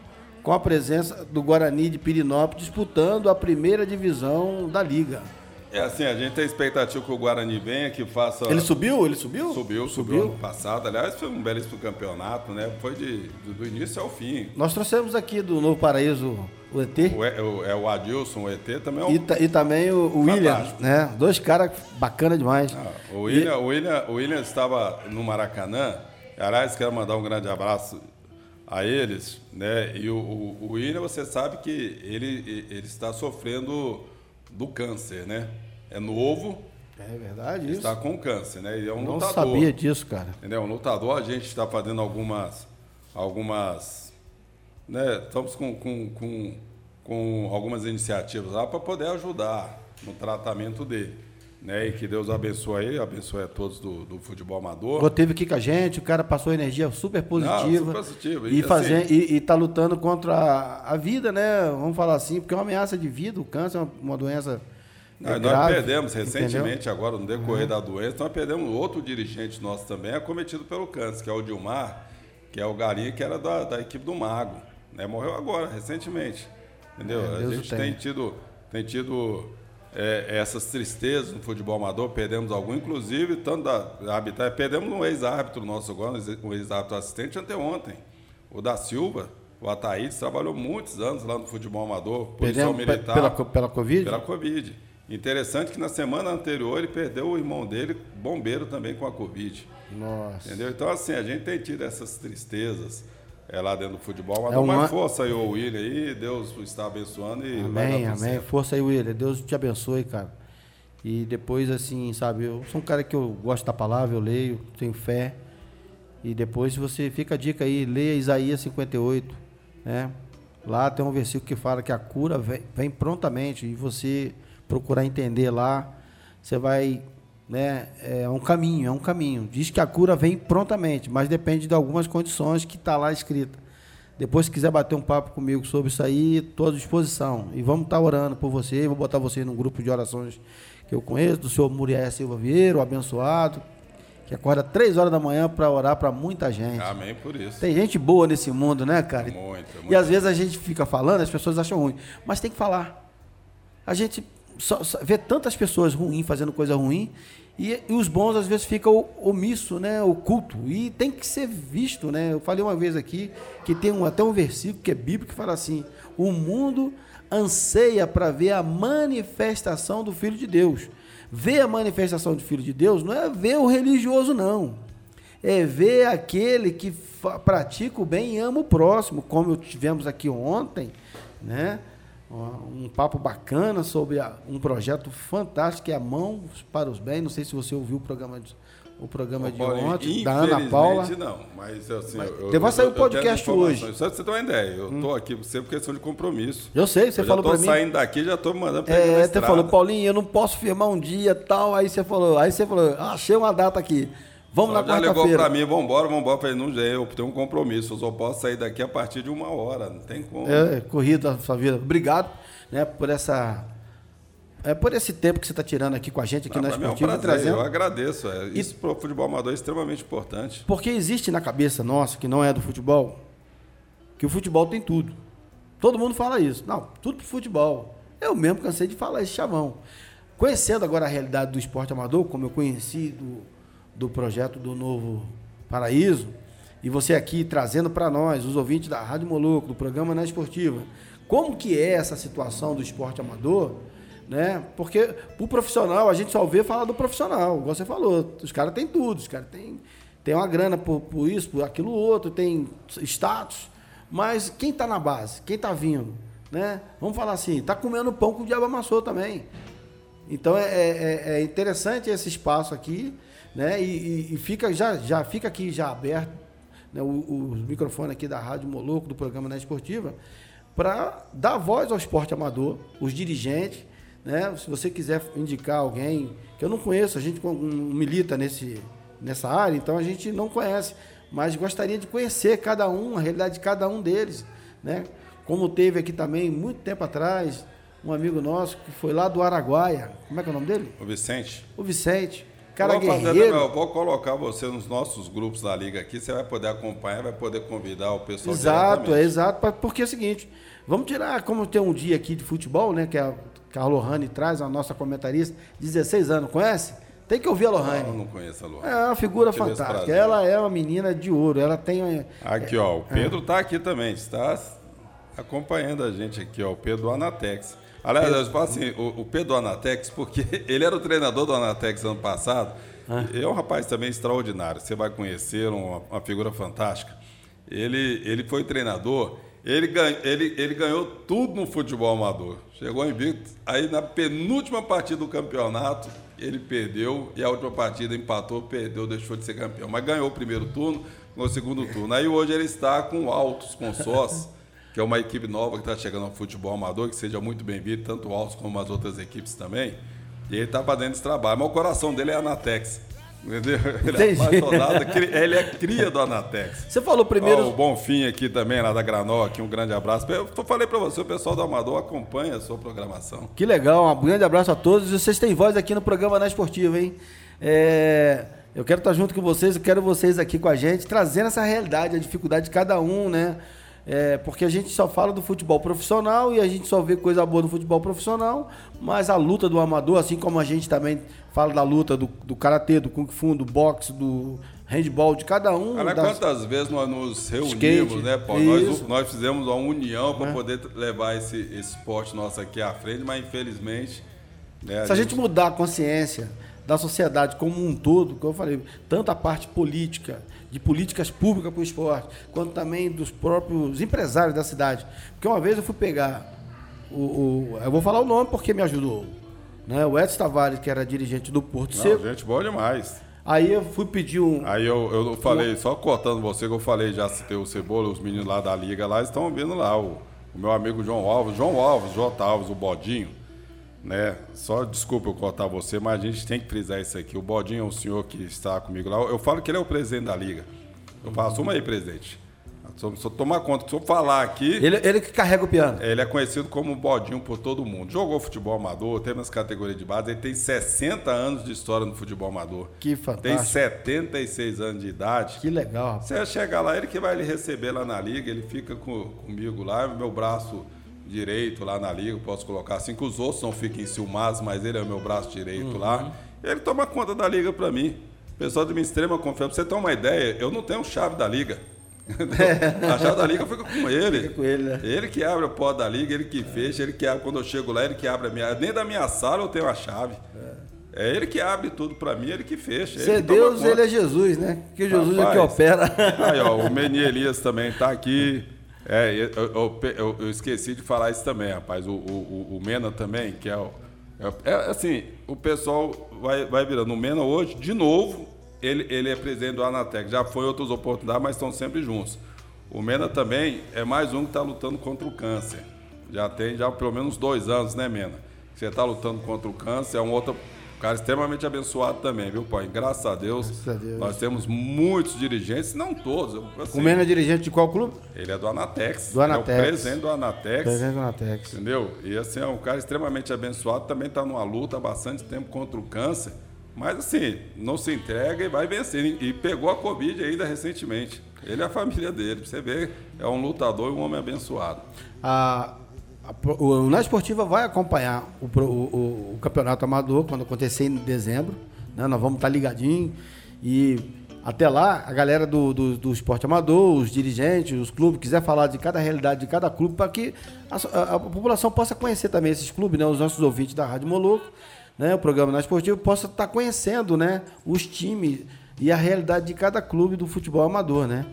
com a presença do Guarani de Pirinópolis disputando a primeira divisão da liga. É assim, a gente tem expectativa que o Guarani venha, que faça. Ele subiu? Ele subiu? Subiu, subiu ano passado. Aliás, foi um belíssimo campeonato, né? Foi de, do, do início ao fim. Nós trouxemos aqui do Novo Paraíso o ET O, E- o- é o Adilson, o ET também é um. e, ta- e também o, o William, né? Dois caras bacana demais. Ah, o, William, o, William, o William estava no Maracanã. Aliás, quero mandar um grande abraço a eles, né? E o, o, o William, você sabe que ele, ele está sofrendo do câncer, né? É novo, É verdade isso. está com câncer, né? Ele é um Não lutador. sabia disso, cara. Entendeu? Um lutador, a gente está fazendo algumas. algumas né? Estamos com, com, com, com algumas iniciativas lá para poder ajudar no tratamento dele. Né? E que Deus abençoe ele, abençoe a todos do, do futebol amador. Teve aqui com a gente, o cara passou energia super positiva. super positiva. E, assim- e, e tá lutando contra a, a vida, né? Vamos falar assim, porque é uma ameaça de vida, o câncer é uma, uma doença. Não, é nós grave, perdemos entendeu? Uhum. recentemente, agora no decorrer da doença, nós perdemos outro dirigente nosso também, acometido pelo câncer, que é o Dilmar, que é o galinha que era da, da equipe do Mago. Né? Morreu agora, recentemente. Entendeu? É, a gente tem tido, tem tido é, essas tristezas no futebol amador, perdemos algum, inclusive, tanto da Habitat, perdemos um ex-árbitro nosso agora, um ex-árbitro assistente anteontem. O da Silva, o Ataídes, trabalhou muitos anos lá no futebol amador, policial Perdemos pe- militar. pela, pela Covid? Pela Covid. Interessante que na semana anterior ele perdeu o irmão dele, bombeiro também com a Covid. Nossa. Entendeu? Então, assim, a gente tem tido essas tristezas é, lá dentro do futebol. Mas É uma- mais força aí, o William aí. Deus está abençoando e Amém, amém. certo. Força aí, William. Deus te abençoe, cara. E depois, assim, sabe, eu sou um cara que eu gosto da palavra, eu leio, tenho fé. E depois você fica a dica aí, leia Isaías 58, né? Lá tem um versículo que fala que a cura vem, vem prontamente e você procurar entender lá, você vai, né? É um caminho, é um caminho. Diz que a cura vem prontamente, mas depende de algumas condições que está lá escrita. Depois, se quiser bater um papo comigo sobre isso aí, estou à disposição. E vamos estar orando por você. Vou botar você num grupo de orações que eu conheço, do senhor Muriel Silva Vieira, o abençoado, que acorda três horas da manhã para orar para muita gente. Amém por isso. Tem gente boa nesse mundo, né, cara? Muito, E muito. às vezes a gente fica falando, as pessoas acham ruim. Mas tem que falar. A gente só- só vê tantas pessoas ruins fazendo coisa ruim e, e os bons às vezes ficam omisso, né, oculto. E tem que ser visto, né? Eu falei uma vez aqui que tem um, até um versículo que é bíblico que fala assim: o mundo anseia para ver a manifestação do Filho de Deus. Ver a manifestação do Filho de Deus não é ver o religioso, não é ver aquele que pratica o bem e ama o próximo, como tivemos aqui ontem, né? Um papo bacana sobre a- um projeto fantástico que é a Mãos para os Bens. Não sei se você ouviu o programa de, o programa de ontem, da Ana Paula. não, mas assim. eu, Vai eu- sair o eu podcast hoje. Hum. Só pra você ter uma ideia, eu tô aqui sempre por questão de compromisso. Eu sei, você eu falou para mim. saindo daqui já tô mandando pegar na É, você falou, Paulinho, eu não posso firmar um dia tal. Aí você falou, aí você falou, "Ah, achei uma data aqui. Vamos na já ligou quarta-feira. mim, vambora, vambora. Falei, não, eu tenho um compromisso, eu só posso sair daqui a partir de uma hora, não tem como. É, corrida da sua vida. Obrigado, né, por essa é por esse tempo que você está tirando aqui com a gente aqui Ah, na mim é um Esportiva, prazer, eu agradeço. É, Isso pro futebol amador é extremamente importante. Porque existe na cabeça nossa, que não é do futebol, que o futebol tem tudo. Todo mundo fala isso. Não, tudo pro futebol. Eu mesmo cansei de falar esse chavão. Conhecendo agora a realidade do esporte amador, como eu conheci do, do projeto do Novo Paraíso, e você aqui trazendo para nós, os ouvintes da Rádio Moloco, do programa Na Esportiva, como que é essa situação do esporte amador, né? Porque o profissional, a gente só vê falar do profissional, igual você falou, os caras têm tudo, os caras têm, têm uma grana por, por isso, por aquilo outro, tem status, mas quem está na base, quem está vindo, né? Vamos falar assim, está comendo pão que o diabo amassou também. Então é, é- é interessante esse espaço aqui, né? E, e- fica já, já fica aqui já aberto né? o, o microfone aqui da Rádio Moloco, do programa Na Esportiva, para dar voz ao esporte amador, os dirigentes, né? Se você quiser indicar alguém que eu não conheço, a gente não milita nesse, nessa área, então a gente não conhece, mas gostaria de conhecer cada um, a realidade de cada um deles, né? Como teve aqui também, muito tempo atrás, um amigo nosso que foi lá do Araguaia. Como é que é o nome dele? O Vicente. O Vicente. Cara vou guerreiro. Vou colocar você nos nossos grupos da liga aqui, você vai poder acompanhar, vai poder convidar o pessoal. Exato, é exato, porque é o seguinte, vamos tirar, como tem um dia aqui de futebol, né, que a, a Lohane traz, a nossa comentarista, 16 anos, conhece? Tem que ouvir a Lohane. Não, não conheço a Lohane. É uma figura fantástica. Ela é uma menina de ouro. Ela tem. Aqui, ó. O Pedro está é. aqui também. Está acompanhando a gente aqui, ó. O Pedro Anatex. Aliás, eu falo assim, o, o Pedro Anatex, porque ele era o treinador do Anatex ano passado. Ah. É um rapaz também extraordinário. Você vai conhecer uma, uma figura fantástica. Ele, ele foi treinador. Ele, ganha, ele, ele ganhou tudo no futebol amador. Chegou invicto. Aí na penúltima partida do campeonato, ele perdeu e a última partida empatou, perdeu, deixou de ser campeão. Mas ganhou o primeiro turno, no segundo turno. Aí hoje ele está com Altos, com Sós, que é uma equipe nova que está chegando ao futebol amador, que seja muito bem-vindo, tanto o Altos como as outras equipes também. E ele está fazendo esse trabalho. Mas o coração dele é a Anatex. Entendeu? Ele é, ele é cria do Anatex. Você falou primeiro. Ó, o Bonfim aqui também, lá da Granó, aqui, um grande abraço. Eu falei para você, o pessoal do Amador acompanha a sua programação. Que legal, um grande abraço a todos. Vocês têm voz aqui no programa Na Esportiva, hein? É, eu quero estar junto com vocês, eu quero vocês aqui com a gente, trazendo essa realidade, a dificuldade de cada um, né? É, porque a gente só fala do futebol profissional e a gente só vê coisa boa do futebol profissional, mas a luta do amador, assim como a gente também fala da luta do, do karatê, do kung fu, do boxe, do handball, de cada um. Cara, das... quantas vezes nós nos reunimos, Skate, né, Paulo? Nós, nós, fizemos uma união para é. poder levar esse, esse esporte nosso aqui à frente, mas infelizmente. Né, Se a gente... gente mudar a consciência da sociedade como um todo, como eu falei, tanto a parte política, de políticas públicas para o esporte, quanto também dos próprios empresários da cidade. Porque uma vez eu fui pegar o, o eu vou falar o nome porque me ajudou, né? O Edson Tavares, que era dirigente do Porto Não, Seco. Gente boa demais. Aí eu fui pedir um. Aí eu, eu falei, só cortando você, que eu falei, já citei o Cebola, os meninos lá da Liga lá, estão vendo lá, o, o meu amigo João Alves, João Alves, J. Alves, o Bodinho, né? Só desculpa eu cortar você, mas a gente tem que frisar isso aqui. O Bodinho é um senhor que está comigo lá. Eu falo que ele é o presidente da liga. Eu falo, assuma aí, presidente. Só, só tomar conta, se eu falar aqui. Ele, ele que carrega o piano. Ele é conhecido como Bodinho por todo mundo. Jogou futebol amador, teve nas categorias de base. Ele tem 60 anos de história no futebol amador. Que fantástico. Tem 76 anos de idade. Que legal. Você chegar lá, ele que vai lhe receber lá na liga, ele fica com, comigo lá, meu braço direito lá na liga, posso colocar assim, que os outros não fiquem ciumados, mas ele é o meu braço direito uhum. lá. Ele toma conta da liga para mim. Pessoal de minha extrema confiança. Pra você ter uma ideia, eu não tenho chave da liga. a chave da liga fica com ele. Fica com ele, né? Ele que abre a porta da liga, ele que fecha, ele que abre. Quando eu chego lá, ele que abre a minha. Nem da minha sala eu tenho a chave. É, é ele que abre tudo para mim, ele que fecha. Se é Deus, ele é Jesus, né? Que Jesus Rapaz, é que opera. Aí, ó, o Meni Elias também está aqui. É, eu, eu, eu, esqueci de falar isso também, rapaz. O, o, o Mena também, que é o. É, é, assim, o pessoal vai, vai virando. O Mena hoje, de novo, ele, ele é presidente do Anatec. Já foi outras oportunidades, mas estão sempre juntos. O Mena também é mais um que está lutando contra o câncer. Já tem já pelo menos dois anos, né, Mena? Você está lutando contra o câncer, é um cara extremamente abençoado também, viu, pai? Graças a Deus. Graças a Deus. Nós temos muitos dirigentes, não todos. Assim, o Mena é dirigente de qual clube? Ele é do Anatex. Do Anatex. É o presidente do Anatex. Presidente do Anatex. Entendeu? E assim, é um cara extremamente abençoado, também está numa luta há bastante tempo contra o câncer. Mas assim, não se entrega e vai vencer. E pegou a Covid ainda recentemente. Ele é a família dele. Você vê, é um lutador e um homem abençoado. A o Na Esportiva vai acompanhar o, o, o, campeonato amador quando acontecer em dezembro. Né? Nós vamos estar ligadinhos. E até lá, a galera do, do, do, esporte amador, os dirigentes, os clubes, quiser falar de cada realidade de cada clube, para que a, a, a, população possa conhecer também esses clubes, né? os nossos ouvintes da Rádio Moloco, né? o programa Na Esportiva, possa estar conhecendo né? os times e a realidade de cada clube do futebol amador. Né?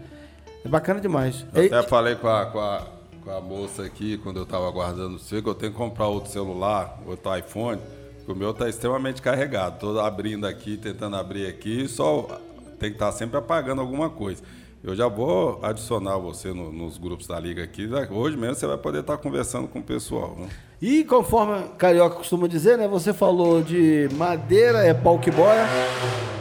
É bacana demais. Eu até falei com a, com a com a moça aqui, quando eu estava aguardando o que eu tenho que comprar outro celular, outro iPhone, porque o meu está extremamente carregado. Estou abrindo aqui, tentando abrir aqui, só tem que estar tá sempre apagando alguma coisa. Eu já vou adicionar você no, nos grupos da liga aqui. Hoje mesmo você vai poder estar tá conversando com o pessoal. Né? E conforme Carioca costuma dizer, né? Você falou de madeira, é pau que boia.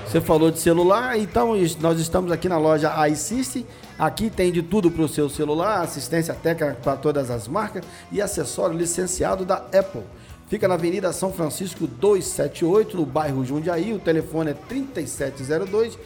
Você falou de celular, então nós estamos aqui na loja iSystem. Aqui tem de tudo para o seu celular, assistência técnica para todas as marcas e acessório licenciado da Apple. Fica na Avenida São Francisco 278, no bairro Jundiaí. O telefone é 3702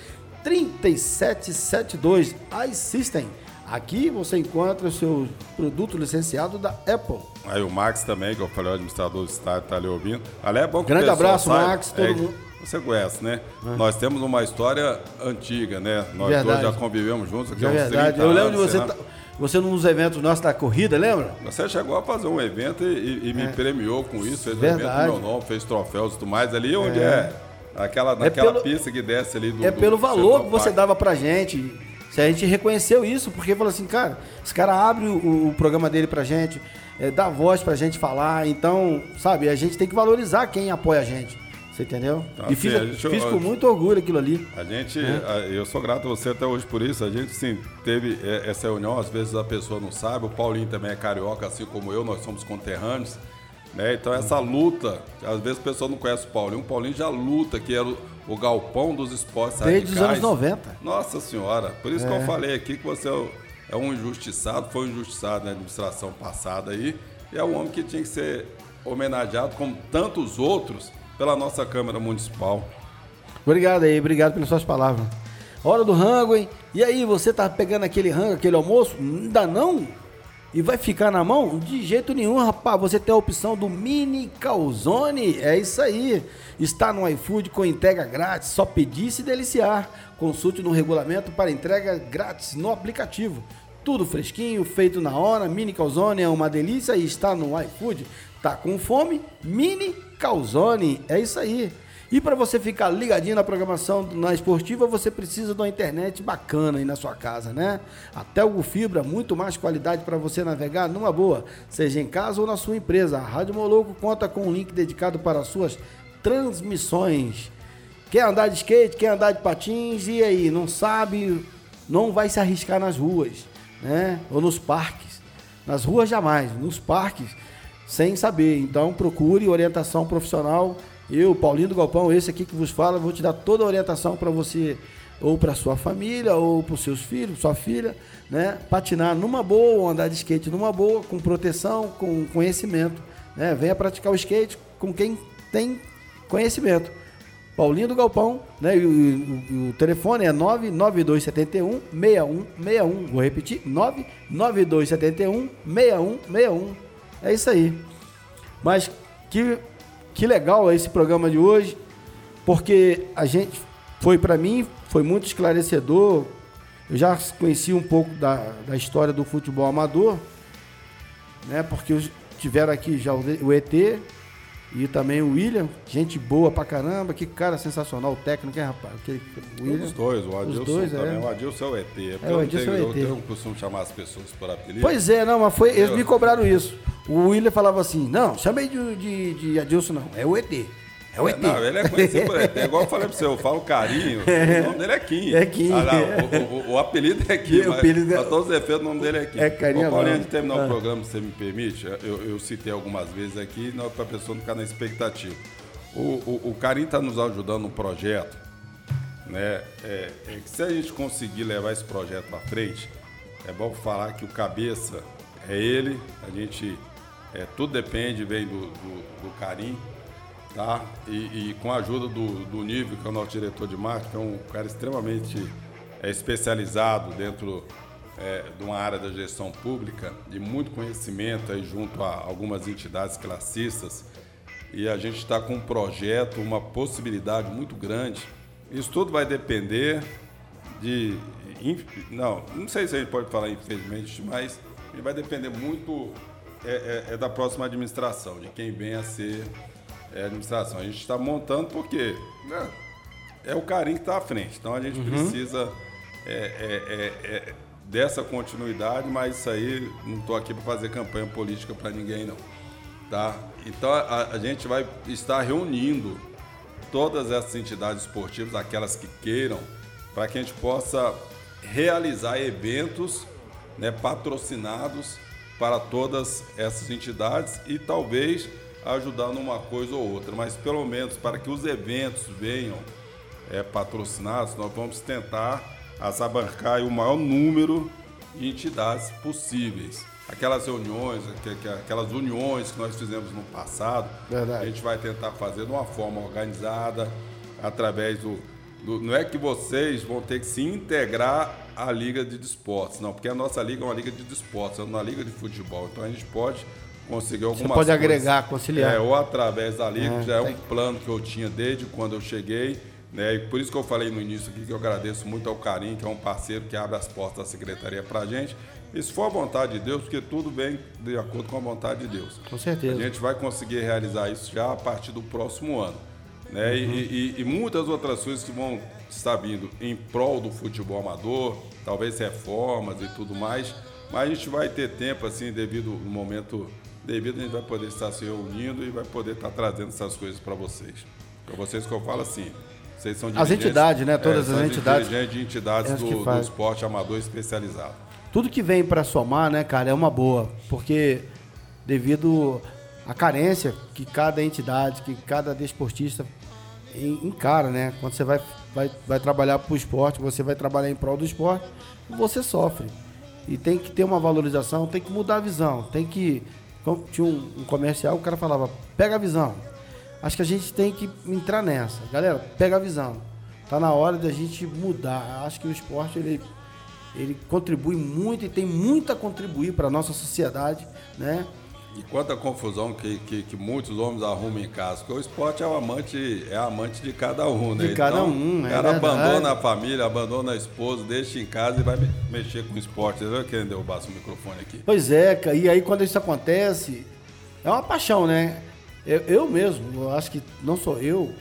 3772 iSystem. Aqui você encontra o seu produto licenciado da Apple. Aí o Max também, que eu falei, o administrador do estádio, está ali ouvindo. Ali é bom que Grande abraço, saiba. Max, todo é, mundo. Você conhece, né? É. Nós temos uma história antiga, né? Nós verdade. dois já convivemos juntos aqui há uns verdade. 30 Eu lembro de você, tá, você nos eventos nossos da corrida, lembra? Você chegou a fazer um evento e, e me é. premiou com isso, fez verdade. um evento meu nome, fez troféus e tudo mais ali, onde é, é aquela, naquela é pelo, pista que desce ali do. É pelo do valor que você dava pra gente. A gente reconheceu isso, porque falou assim, cara, esse cara abre o, o programa dele pra gente, é, dá voz pra gente falar, então, sabe, a gente tem que valorizar quem apoia a gente. Você entendeu? Então, e fiz, assim, gente, fiz com muito orgulho aquilo ali. A gente, é. eu sou grato a você até hoje por isso. A gente sim teve é, essa reunião, às vezes a pessoa não sabe. O Paulinho também é carioca, assim como eu, nós somos conterrâneos. Né? Então essa luta, às vezes a pessoa não conhece o Paulinho, o Paulinho já luta, que era o, o galpão dos esportes Desde os anos 90. Nossa senhora, por isso é. que eu é. falei aqui que você é um injustiçado, foi um injustiçado na administração passada aí, e é um homem que tinha que ser homenageado como tantos outros pela nossa Câmara Municipal. Obrigado aí, obrigado pelas suas palavras. Hora do rango, hein? E aí, você tá pegando aquele rango, aquele almoço? Ainda não? E vai ficar na mão? De jeito nenhum, rapaz. Você tem a opção do Mini Calzone. É isso aí. Está no iFood com entrega grátis. Só pedir e se deliciar. Consulte no regulamento para entrega grátis no aplicativo. Tudo fresquinho, feito na hora. Mini Calzone é uma delícia e está no iFood. Tá com fome? Mini Calzone. É isso aí. E para você ficar ligadinho na programação na esportiva, você precisa de uma internet bacana aí na sua casa, né? Até o Fibra, muito mais qualidade para você navegar numa boa, seja em casa ou na sua empresa. A Rádio Moloco conta com um link dedicado para suas transmissões. Quer andar de skate, quer andar de patins e aí, não sabe, não vai se arriscar nas ruas, né? Ou nos parques. Nas ruas jamais, nos parques sem saber. Então procure orientação profissional. Eu, Paulinho do Galpão, esse aqui que vos fala, vou te dar toda a orientação para você ou para sua família ou para os seus filhos, sua filha, né? Patinar numa boa, ou andar de skate numa boa, com proteção, com conhecimento, né? Venha praticar o skate com quem tem conhecimento. Paulinho do Galpão, né? O, o, o telefone é 99271 6161. Vou repetir: 99271 6161. É isso aí. Mas que, que legal esse programa de hoje, porque a gente foi para mim, foi muito esclarecedor. Eu já conheci um pouco da, da história do futebol amador, né? Porque tiveram aqui já o ET e também o William, gente boa pra caramba, que cara sensacional, o técnico, hein, rapaz? Aquele, o William, Os dois, o Adilson dois, também. É. O Adilson é o ET. É, o Adilson é o ET. Eu, eu costumo chamar as pessoas por apelido. Pois é, não, mas foi, eles me cobraram isso. O William falava assim: não, chamei de, de, de Adilson, não, é o ET. É o ET. Não, ele é conhecido por ET. É igual eu falei pra você, eu falo carinho. É. O nome dele é Kim. É Kim. Ah, não, o, o, o, apelido é Kim. O apelido é... todos os efeitos, o nome dele é Kim. É carinho. Paulinho, antes de terminar ah. o programa, se você me permite, eu, eu citei algumas vezes aqui, não para a pessoa não ficar na expectativa. O, o, o Carinho está nos ajudando no projeto, né? É, é, que se a gente conseguir levar esse projeto para frente, é bom falar que o cabeça é ele, a gente é, tudo depende, vem do, do, do carinho, tá? E, e, com a ajuda do, do Nível, que é o nosso diretor de marketing, que é um cara extremamente é, especializado dentro é, de uma área da gestão pública, de muito conhecimento aí junto a algumas entidades classistas. E a gente está com um projeto, uma possibilidade muito grande. Isso tudo vai depender de. Não, não sei se a gente pode falar infelizmente, mas vai depender muito é, é, é, da próxima administração, de quem vem a ser é, administração. A gente está montando porque né, é o carinho que está à frente. Então a gente uhum. precisa é, é, é, dessa continuidade, mas isso aí não estou aqui para fazer campanha política para ninguém não. Tá? Então a, a gente vai estar reunindo todas essas entidades esportivas, aquelas que queiram, para que a gente possa realizar eventos né, patrocinados para todas essas entidades e talvez ajudar numa coisa ou outra, mas pelo menos para que os eventos venham é, patrocinados, nós vamos tentar abarcar o maior número de entidades possíveis. Aquelas reuniões, aquelas uniões que nós fizemos no passado, Verdade. a gente vai tentar fazer de uma forma organizada, através do, do, Não é que vocês vão ter que se integrar à Liga de Desportos, não, porque a nossa liga é uma liga de desportos, é uma liga de futebol. Então a gente pode conseguir algumas Você pode coisas, agregar, conciliar. É, ou através da liga, é, já é um plano que eu tinha desde quando eu cheguei. Né? E por isso que eu falei no início aqui que eu agradeço muito ao Carim, que é um parceiro que abre as portas da secretaria para a gente. E se for a vontade de Deus, porque tudo vem de acordo com a vontade de Deus. Com certeza. A gente vai conseguir realizar isso já a partir do próximo ano. Né? Uhum. E, e, e, muitas outras coisas que vão estar vindo em prol do futebol amador, talvez reformas e tudo mais. Mas a gente vai ter tempo, assim, devido no momento devido, a gente vai poder estar se reunindo e vai poder estar trazendo essas coisas para vocês. Para vocês que eu falo assim, vocês são As entidades, né? Todas é, as entidades. De entidades do, do esporte amador especializado. Tudo que vem para somar, né, cara, é uma boa. Porque devido à carência que cada entidade, que cada desportista encara, né? Quando você vai, vai, vai trabalhar para o esporte, você vai trabalhar em prol do esporte, você sofre. E tem que ter uma valorização, tem que mudar a visão, tem que. Tinha um, um comercial, o cara falava, pega a visão. Acho que a gente tem que entrar nessa. Galera, pega a visão. Tá na hora da gente mudar. Acho que o esporte ele, ele contribui muito e tem muito a contribuir para a nossa sociedade, né? E quanta confusão que, que, que, muitos homens arrumam em casa, porque o esporte é o amante, é amante de cada um, né? De cada então, um, O cara abandona a família, abandona a esposa, deixa em casa e vai mexer com o esporte. Você querendo derrubar seu microfone aqui? Pois é, e aí quando isso acontece, é uma paixão, né? Eu, eu mesmo, eu acho que não sou eu,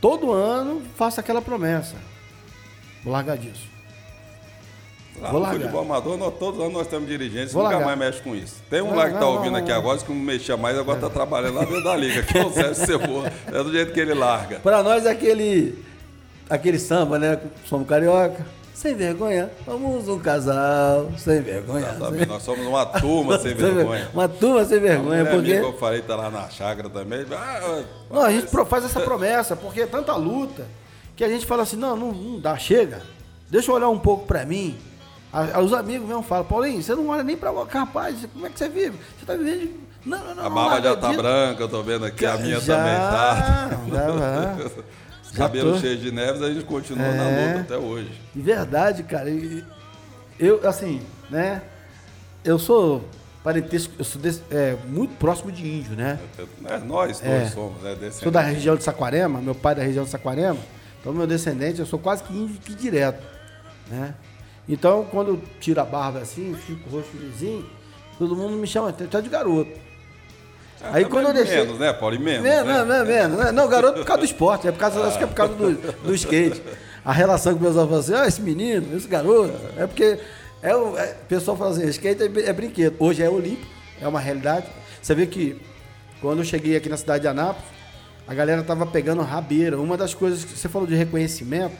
todo ano faço aquela promessa. Vou largar disso. Lá Vou no largar. futebol amador, nós, todos nós temos dirigentes Vou nunca largar. mais mexe com isso. Tem um lá que está ouvindo aqui agora, que não mexia mais, agora está é. trabalhando lá dentro da liga, que é o Sérgio Cebola. É do jeito que ele larga. Para nós é aquele, aquele samba, né? Somos carioca sem vergonha, vamos um casal sem vergonha. Sem... Nós somos uma turma sem vergonha. Uma turma sem vergonha, porque... eu falei tá lá na chácara também. Ah, não, a gente faz essa promessa, porque é tanta luta que a gente fala assim, não, não, não dá, chega. Deixa eu olhar um pouco pra mim. Os amigos mesmo falam, Paulinho, você não olha nem pra rapaz, como é que você vive? Você tá vivendo de... Não, não, não. A barba já tá branca, eu tô vendo aqui, a minha já, também tá. Já, já. Cabelo tô... cheio de neves, a gente continua é... na luta até hoje. De verdade, cara. Eu, assim, né? Eu sou parentesco, eu sou desse, é, muito próximo de índio, né? É, nós todos é. somos, né? Sou da região de Saquarema, meu pai é da região de Saquarema, então meu descendente, eu sou quase que índio que direto, né? Então, quando eu tiro a barba assim, fico rosto lisinho, todo mundo me chama até de garoto. Ah, Aí quando eu deixei. Menos, né, Paulo? E menos. Menos, né? não, menos. Né? Não, garoto por causa do esporte, é por causa, ah. acho que é por causa do, do skate. A relação com meus avós assim, ah, esse menino, esse garoto. É porque é o, é, o pessoal fala assim, skate é, é, brinquedo. Hoje é olímpico, é uma realidade. Você vê que quando eu cheguei aqui na cidade de Anápolis, a galera tava pegando rabeira. Uma das coisas que você falou de reconhecimento,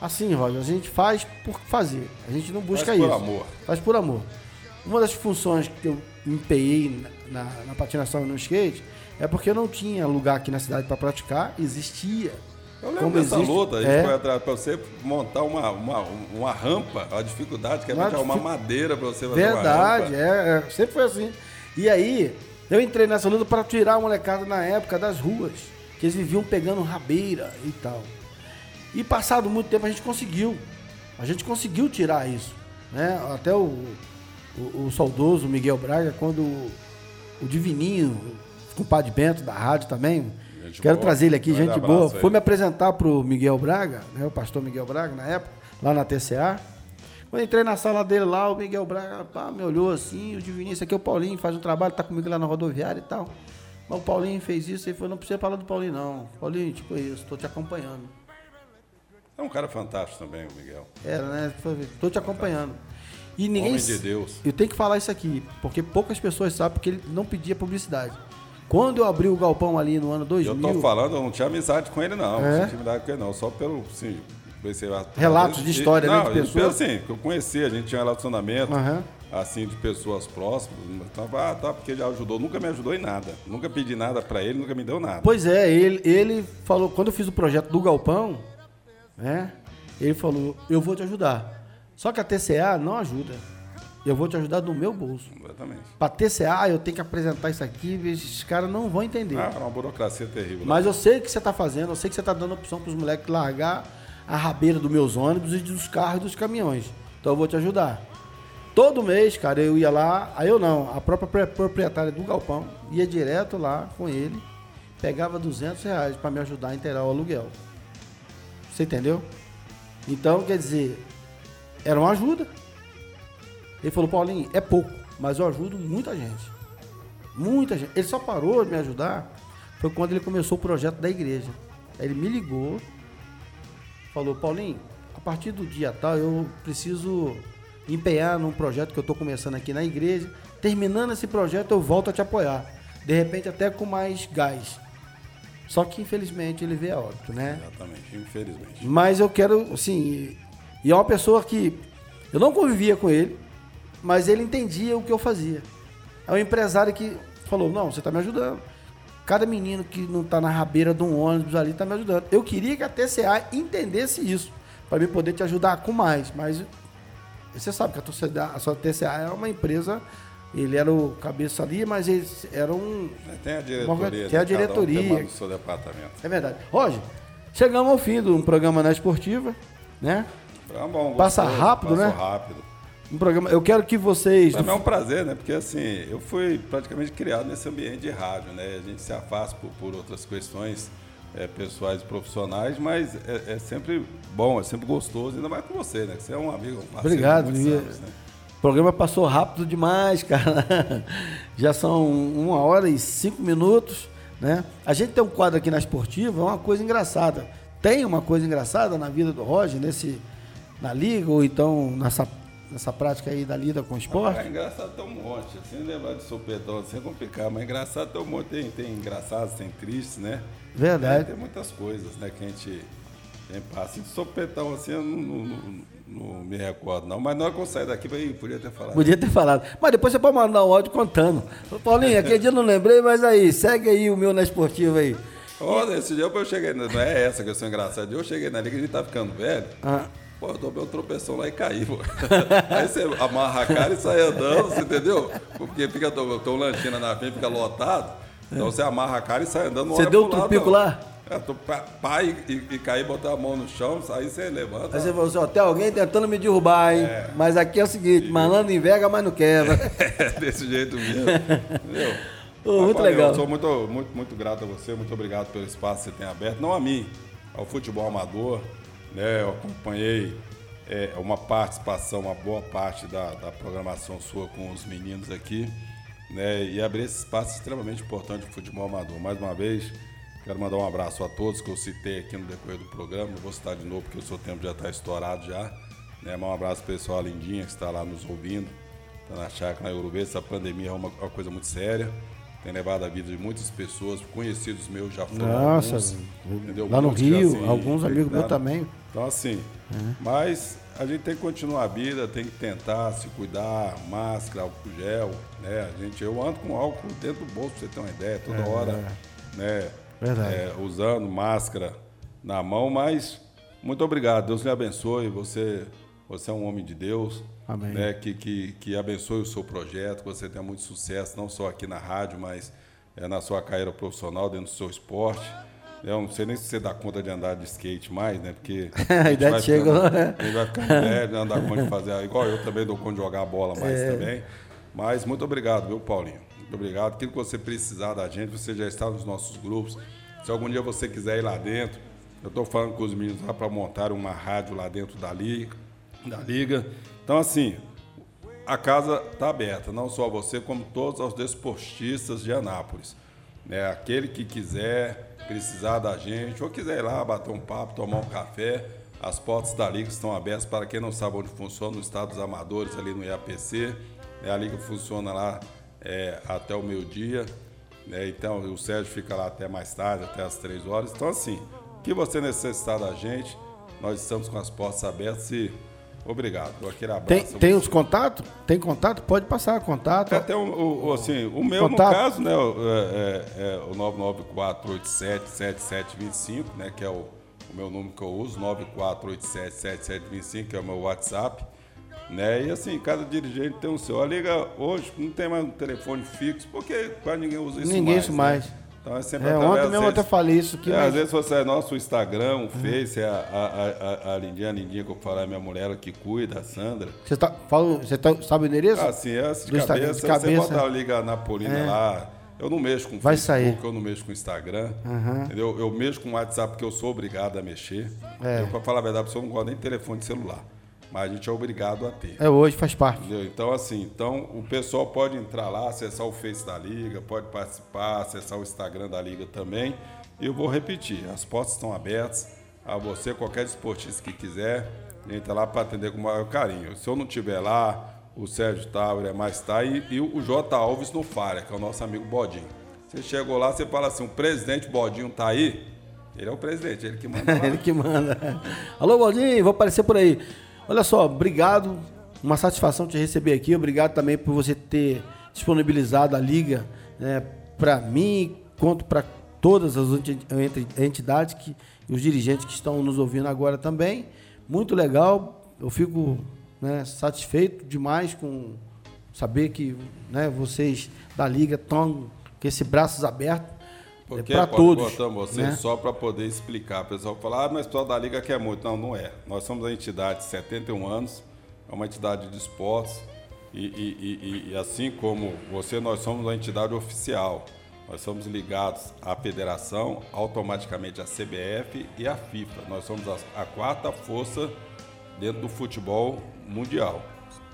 assim, Roger, a gente faz por fazer. A gente não busca faz isso. Faz por amor. Faz por amor. Uma das funções que eu empenhei na, na patinação e no skate é porque eu não tinha lugar aqui na cidade para praticar, existia. Eu lembro Como dessa existe, luta, a gente é, foi atrás para você montar uma, uma, uma rampa, a dificuldade que é uma, uma madeira para você fazer Verdade, é, é, sempre foi assim. E aí, eu entrei nessa luta para tirar a molecada na época das ruas, que eles viviam pegando rabeira e tal. E passado muito tempo a gente conseguiu. A gente conseguiu tirar isso. Né? Até o, o, o saudoso Miguel Braga, quando o, o Divininho, o compadre Bento da rádio também, gente quero boa. trazer ele aqui, gente boa, foi me apresentar para o Miguel Braga, né, o pastor Miguel Braga, na época, lá na TCA. Quando entrei na sala dele lá, o Miguel Braga pá, me olhou assim, o Divininho, esse aqui é o Paulinho, faz um trabalho, tá comigo lá na rodoviária e tal. Mas o Paulinho fez isso, ele falou, não precisa falar do Paulinho não. Paulinho, tipo isso, estou te acompanhando. É um cara fantástico também, o Miguel. Era, né? Estou te acompanhando. E ninguém. Homem de Deus. Eu tenho que falar isso aqui, porque poucas pessoas sabem porque ele não pedia publicidade. Quando eu abri o galpão ali no ano 2000. Eu tô falando, eu não tinha amizade com ele, não. É? Não tinha intimidade com ele, não. Só pelo. Sim, Relatos de história, não, né? De pessoas. Assim, que eu conhecia, a gente tinha um relacionamento. Uhum. assim, de pessoas próximas. Então, ah, tá, porque já ajudou. Nunca me ajudou em nada. Nunca pedi nada para ele, nunca me deu nada. Pois é, ele, ele falou, quando eu fiz o projeto do Galpão, né? Ele falou, eu vou te ajudar. Só que a TCA não ajuda. Eu vou te ajudar do meu bolso. Exatamente. Para TCA, eu tenho que apresentar isso aqui, esses caras não vão entender. Ah, é uma burocracia terrível. Mas né? eu sei o que você está fazendo, eu sei que você está dando opção para os moleques largar a rabeira dos meus ônibus e dos carros e dos caminhões. Então eu vou te ajudar. Todo mês, cara, eu ia lá, aí eu não, a própria proprietária do galpão ia direto lá com ele, pegava 200 reais para me ajudar a inteirar o aluguel. Você entendeu? Então, quer dizer, era uma ajuda. Ele falou, Paulinho, é pouco, mas eu ajudo muita gente. Muita gente. Ele só parou de me ajudar foi quando ele começou o projeto da igreja. Ele me ligou, falou, Paulinho, a partir do dia tal eu preciso empenhar num projeto que eu estou começando aqui na igreja. Terminando esse projeto, eu volto a te apoiar. De repente, até com mais gás. Só que, infelizmente, ele veio a óbito, né? Exatamente, infelizmente. Mas eu quero, assim. E é uma pessoa que. Eu não convivia com ele, mas ele entendia o que eu fazia. É um empresário que falou: Não, você está me ajudando. Cada menino que não está na rabeira de um ônibus ali está me ajudando. Eu queria que a TCA entendesse isso, para me poder te ajudar com mais. Mas você sabe que a, torcida, a sua TCA é uma empresa. Ele era o cabeça ali, mas eles eram. Tem a diretoria. Tem a diretoria. Um seu departamento. É verdade. Roger, chegamos ao fim de um programa na esportiva, né? Tá bom, Passa rápido, né? rápido. Um programa. Eu quero que vocês. Também é um prazer, né? Porque assim, eu fui praticamente criado nesse ambiente de rádio, né? A gente se afasta por, por outras questões é, pessoais e profissionais, mas é, é, sempre bom, é sempre gostoso, ainda mais com você, né? Você é um amigo, um Obrigado, anos, né? O programa passou rápido demais, cara. Já são uma hora e cinco minutos, né? A gente tem um quadro aqui na Esportiva, é uma coisa engraçada. Tem uma coisa engraçada na vida do Roger, nesse, na liga, ou então nessa nessa prática aí da lida com o esporte? é engraçado tem um monte. Sem lembrar de sopetão, sem complicar, mas engraçado tem um monte. Tem, tem engraçado, tem triste, né? Verdade. É, tem muitas coisas, né, que a gente tem passa. De sopetão assim, eu não, não, não, não, me recordo, não. Mas na hora que eu saí daqui, eu podia ter falado. Podia ter falado. Mas depois você pode mandar um áudio contando. Paulinho, aquele dia eu não lembrei, mas aí, segue aí o meu na esportiva aí. Olha, esse dia eu cheguei, não é essa que eu sou engraçado. Eu cheguei na liga, a gente tá ficando velho. Ah. Pô, eu tomei um tropeção lá e caí, pô. Aí você amarra a cara e sai andando, você entendeu? Porque fica, tô, lanchina na frente, fica lotado. Então você amarra a cara e sai andando. Você deu um trupico lá? É, tu pai e, e cair, botar a mão no chão, aí você levanta. Aí você falou assim, ó, tem alguém tentando me derrubar, hein? É. Mas aqui é o seguinte, malandro enverga, mas não quebra. é, desse jeito mesmo. Entendeu? Oh, muito legal. Eu sou muito, muito, muito grato a você, muito obrigado pelo espaço que você tem aberto. Não a mim, ao futebol amador, né? Eu acompanhei é, uma participação, uma boa parte da, da, programação sua com os meninos aqui, né? E abrir esse espaço extremamente importante para o futebol amador. Mais uma vez, quero mandar um abraço a todos que eu citei aqui no decorrer do programa. Não vou citar de novo porque o seu tempo já está estourado já. Né? Um abraço pessoal Lindinha que está lá nos ouvindo, está na chácara na Urubê. Essa pandemia é uma, uma coisa muito séria tem levado a vida de muitas pessoas, conhecidos meus já foram Nossa, alguns, lá no Rio, assim, alguns amigos meus também. Então assim, é. mas a gente tem que continuar a vida, tem que tentar se cuidar, máscara, álcool gel, né? A gente, eu ando com álcool dentro do bolso, pra você ter uma ideia, toda é, hora, é. né? É, usando máscara na mão, mas muito obrigado, Deus lhe abençoe, você, você é um homem de Deus, Amém. Né, que, que, que abençoe o seu projeto, que você tenha muito sucesso, não só aqui na rádio, mas é, na sua carreira profissional, dentro do seu esporte. Eu não sei nem se você dá conta de andar de skate mais, né? Porque a, idade chegou, né? A gente vai ficando velho, não dá conta de fazer. Igual eu também dou conta de jogar bola mais é. também. Mas muito obrigado, viu, Paulinho? Muito obrigado. Aquilo que você precisar da gente, você já está nos nossos grupos. Se algum dia você quiser ir lá dentro, eu estou falando com os meninos lá para montar uma rádio lá dentro da liga, da liga. Então, assim, a casa está aberta, não só você, como todos os desportistas de Anápolis. Né? Aquele que quiser precisar da gente, ou quiser ir lá bater um papo, tomar um café, as portas da Liga estão abertas para quem não sabe onde funciona, no estado dos amadores, ali no IAPC. Né? A Liga funciona lá é, até o meio-dia. Né? Então, o Sérgio fica lá até mais tarde, até as três horas. Então, assim, o que você necessitar da gente, nós estamos com as portas abertas e Obrigado. Aquele abraço. Tem, tem os contatos? Tem contato? Pode passar contato. Até o, o, assim, o meu, contato. no caso, né, é, é, é o 994877725, né, que é o, o meu número que eu uso, 94877725, que é o meu WhatsApp. Né? E assim, cada dirigente tem o seu. A Liga hoje não tem mais um telefone fixo, porque quase ninguém usa isso ninguém mais. Ninguém mais. Né? Então é sempre é, Ontem mesmo eu até falei isso aqui. É, mas... Às vezes você é nosso Instagram, o Face, é a, a, a, a Lindinha, a Lindinha que eu falo, é minha mulher ela que cuida, a Sandra. Você, tá, fala, você tá, sabe o endereço? Ah, sim, é de, cabeça, de cabeça. Você bota a Liga Napolina é. lá. Eu não mexo com Vai Facebook, sair. eu não mexo com Instagram. Uhum. Entendeu? Eu mexo com WhatsApp porque eu sou obrigado a mexer. É. Eu, pra falar a verdade, eu não gosto nem de telefone de celular mas a gente é obrigado a ter. É hoje, faz parte. Entendeu? Então, assim, então o pessoal pode entrar lá, acessar o Face da Liga, pode participar, acessar o Instagram da Liga também. E eu vou repetir, as portas estão abertas a você, qualquer esportista que quiser, entra lá para atender com o maior carinho. Se eu não estiver lá, o Sérgio tá, o mais tá e, e o J. Alves no Falha, que é o nosso amigo Bodinho. Você chegou lá, você fala assim, o presidente Bodinho tá aí? Ele é o presidente, ele que manda. ele que manda. Alô, Bodinho, vou aparecer por aí. Olha só, obrigado. Uma satisfação te receber aqui. Obrigado também por você ter disponibilizado a liga né, para mim, quanto para todas as entidades que, e os dirigentes que estão nos ouvindo agora também. Muito legal. Eu fico né, satisfeito demais com saber que né, vocês da liga estão com esses braços abertos porque é para todos. Você né? só para poder explicar. O pessoal fala, ah, mas o pessoal da Liga quer muito. Não, não é. Nós somos a entidade de 71 anos, é uma entidade de esportes. E, e, e, e, assim como você, nós somos a entidade oficial. Nós somos ligados à federação, automaticamente à CBF e à FIFA. Nós somos a, a quarta força dentro do futebol mundial.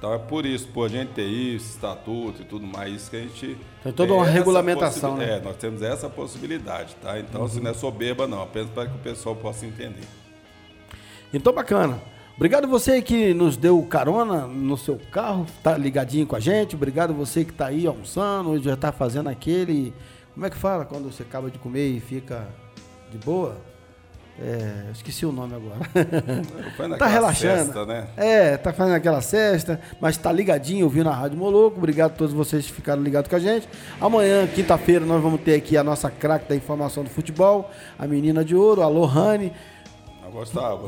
Então é por isso, por a gente ter isso, estatuto e tudo mais, que a gente. Tem toda uma regulamentação, né? É, nós temos essa possibilidade, tá? Então, uhum. se não é soberba, não, apenas para que o pessoal possa entender. Então, bacana. Obrigado você que nos deu carona no seu carro, tá ligadinho com a gente. Obrigado você que está aí almoçando, já está fazendo aquele. Como é que fala quando você acaba de comer e fica de boa? É, esqueci o nome agora. tá relaxando. Cesta, né? É, tá fazendo aquela cesta, mas tá ligadinho ouvindo a Rádio Moloco. Obrigado a todos vocês que ficaram ligados com a gente. Amanhã, quinta-feira, nós vamos ter aqui a nossa craque da informação do futebol, a menina de ouro, a Lohane.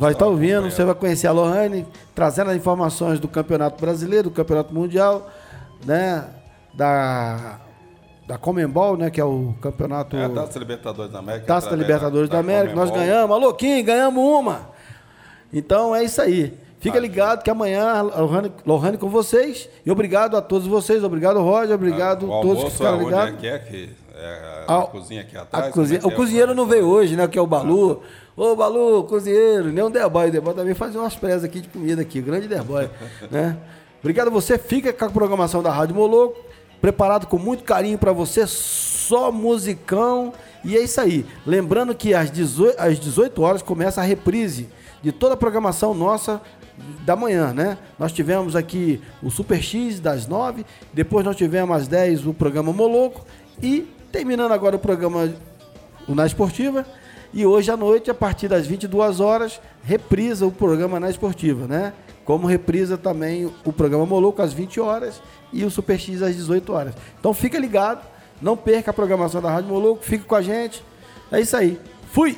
Vai estar ouvindo, você vai conhecer a Lohane, trazendo as informações do Campeonato Brasileiro, do Campeonato Mundial, né? Da da Comembol, né? Que é o campeonato. É a Taça Libertadores da América. Taça da Libertadores da, da América. Nós ganhamos. Alô, Kim, ganhamos uma. Então é isso aí. Fica ligado que amanhã Lohane, Lohane com vocês. E obrigado a todos vocês. Obrigado, Roger. Obrigado a todos que ficaram é ligados. É, que é a, a, cozinha aqui atrás. Cozinha, é o cozinheiro não veio hoje, né? Que é o Balu. Ô, Balu, cozinheiro. Nem o Derboy. O Derboy também fazia umas presas aqui de comida aqui. Grande Derboy. né? Obrigado a você. Fica com a programação da Rádio Moloco preparado com muito carinho para você, só musicão. E é isso aí. Lembrando que às 18, às 18 horas começa a reprise de toda a programação nossa da manhã, né? Nós tivemos aqui o Super X das 9, depois nós tivemos às 10 o programa Moloco e terminando agora o programa Na Esportiva. E hoje à noite, a partir das 22 horas, reprisa o programa Na Esportiva, né? Como reprisa também o programa Moloco às 20 horas e o Super X às 18 horas. Então fica ligado, não perca a programação da Rádio Moloco, fique com a gente. É isso aí. Fui!